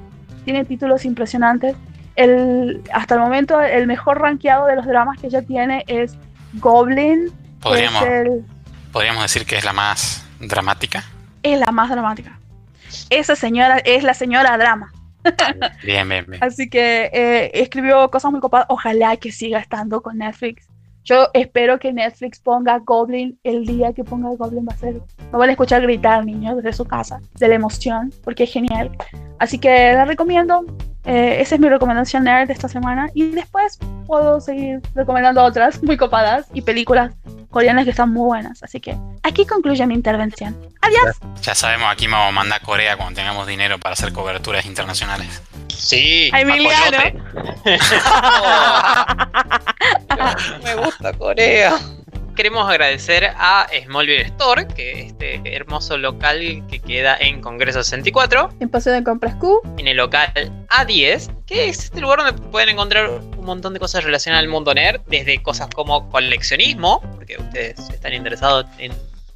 Tiene títulos impresionantes. El, hasta el momento el mejor rankeado de los dramas que ella tiene es Goblin. Podríamos, es el, podríamos decir que es la más dramática. Es la más dramática. Esa señora es la señora drama. Bien, bien, bien. Así que eh, escribió cosas muy copadas. Ojalá que siga estando con Netflix. Yo espero que Netflix ponga Goblin el día que ponga Goblin va a ser. Me van a escuchar gritar niños desde su casa de la emoción porque es genial. Así que la recomiendo. Eh, esa es mi recomendación nerd de esta semana. Y después puedo seguir recomendando otras muy copadas y películas coreanas que están muy buenas. Así que aquí concluye mi intervención. Adiós. Ya sabemos, aquí vamos a mandar a Corea cuando tengamos dinero para hacer coberturas internacionales. Sí, A Emiliano. *laughs* Me gusta Corea. Queremos agradecer a Smallville Store, que es este hermoso local que queda en Congreso 64, En Paseo de Compras Q. en el local A10, que es este lugar donde pueden encontrar un montón de cosas relacionadas al mundo nerd, desde cosas como coleccionismo, porque ustedes están interesados en,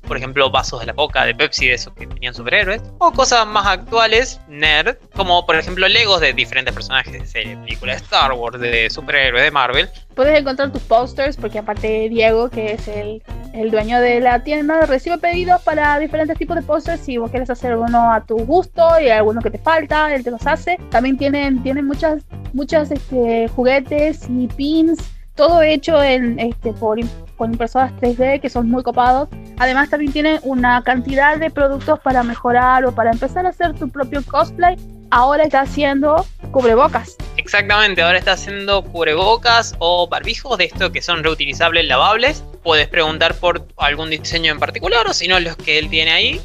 por ejemplo, vasos de la boca de Pepsi, de esos que tenían superhéroes, o cosas más actuales, nerd, como por ejemplo Legos de diferentes personajes de series, películas de Star Wars, de superhéroes, de Marvel, Puedes encontrar tus posters porque aparte Diego, que es el, el dueño de la tienda, recibe pedidos para diferentes tipos de posters. Si vos quieres hacer uno a tu gusto y alguno que te falta, él te los hace. También tienen, tienen muchas, muchas este, juguetes y pins, todo hecho en, este, por, con impresoras 3D que son muy copados. Además también tienen una cantidad de productos para mejorar o para empezar a hacer tu propio cosplay. Ahora está haciendo cubrebocas. Exactamente, ahora está haciendo cubrebocas o barbijos de estos que son reutilizables, lavables. Puedes preguntar por algún diseño en particular o si no los que él tiene ahí.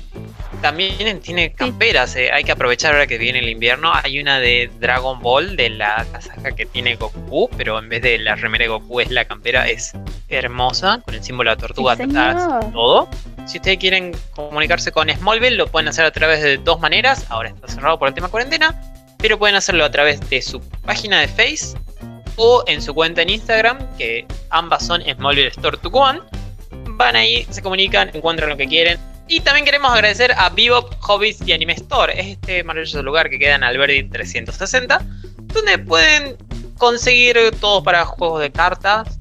También tiene camperas, eh, hay que aprovechar ahora que viene el invierno. Hay una de Dragon Ball, de la casaca que tiene Goku, pero en vez de la remera de Goku es la campera, es hermosa, con el símbolo de la tortuga atrás, señor. todo. Si ustedes quieren comunicarse con Smallville, lo pueden hacer a través de dos maneras. Ahora está cerrado por el tema cuarentena, pero pueden hacerlo a través de su página de Face o en su cuenta en Instagram, que ambas son Smallville Store Tucumán. Van ahí, se comunican, encuentran lo que quieren. Y también queremos agradecer a Bebop Hobbies y Anime Store. Es este maravilloso lugar que queda en Alberdi 360, donde pueden conseguir todo para juegos de cartas,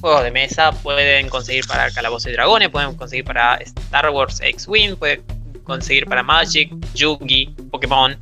juegos de mesa, pueden conseguir para Calabozos y Dragones, pueden conseguir para Star Wars X-Wing, pueden conseguir para Magic, Yugi, Pokémon.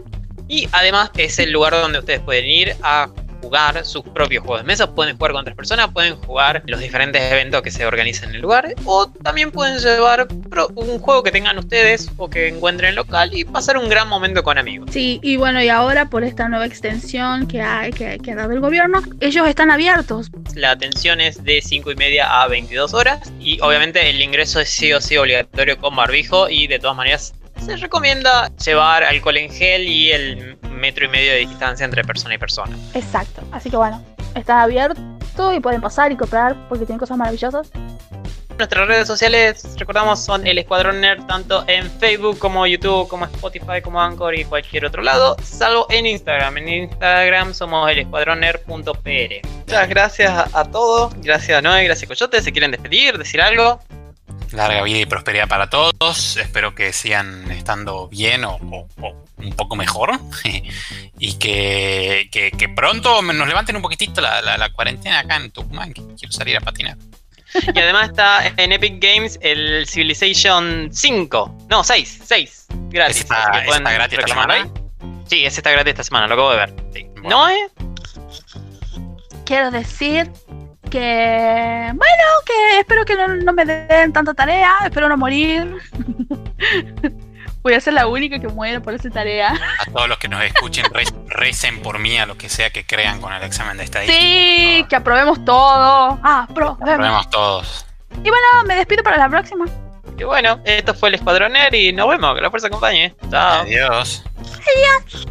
Y además es el lugar donde ustedes pueden ir a jugar sus propios juegos de mesa, pueden jugar con otras personas, pueden jugar los diferentes eventos que se organizan en el lugar, o también pueden llevar un juego que tengan ustedes o que encuentren local y pasar un gran momento con amigos. Sí, y bueno, y ahora por esta nueva extensión que, hay, que, que ha dado el gobierno, ellos están abiertos. La atención es de 5 y media a 22 horas y obviamente el ingreso es sí o sí obligatorio con barbijo y de todas maneras se recomienda llevar alcohol en gel y el metro y medio de distancia entre persona y persona. Exacto. Así que bueno, están abiertos y pueden pasar y comprar porque tienen cosas maravillosas. Nuestras redes sociales, recordamos, son el Escuadrón Nerd tanto en Facebook como YouTube, como Spotify, como Anchor y cualquier otro lado, salvo en Instagram. En Instagram somos el. Muchas gracias a, a todos, gracias a Noé, gracias a Coyote, se quieren despedir, decir algo. Larga vida y prosperidad para todos. Espero que sigan estando bien o, o- o un poco mejor. *laughs* y que, que- que pronto nos levanten un poquitito la, la- la cuarentena acá en Tucumán, que quiero salir a patinar. *laughs* Y además está en Epic Games el Civilization 5, no, 6, 6, gratis. Está- gratis esta reclamar ahí. Sí, ese está gratis esta semana, lo acabo de ver. Sí. Bueno. Noé, Quiero decir que, bueno, que espero que no, no me den tanta tarea, espero no morir. *laughs* Voy a ser la única que muere por esa tarea. A todos los que nos escuchen, re- recen por mí a lo que sea que crean con el examen de estadística. Sí, que aprobemos todo. Ah, aprobemos. Probemos todos. Y bueno, me despido para la próxima. y bueno, esto fue el Escuadrón Nerd y nos vemos, que la fuerza acompañe. Chao. Adiós. Adiós.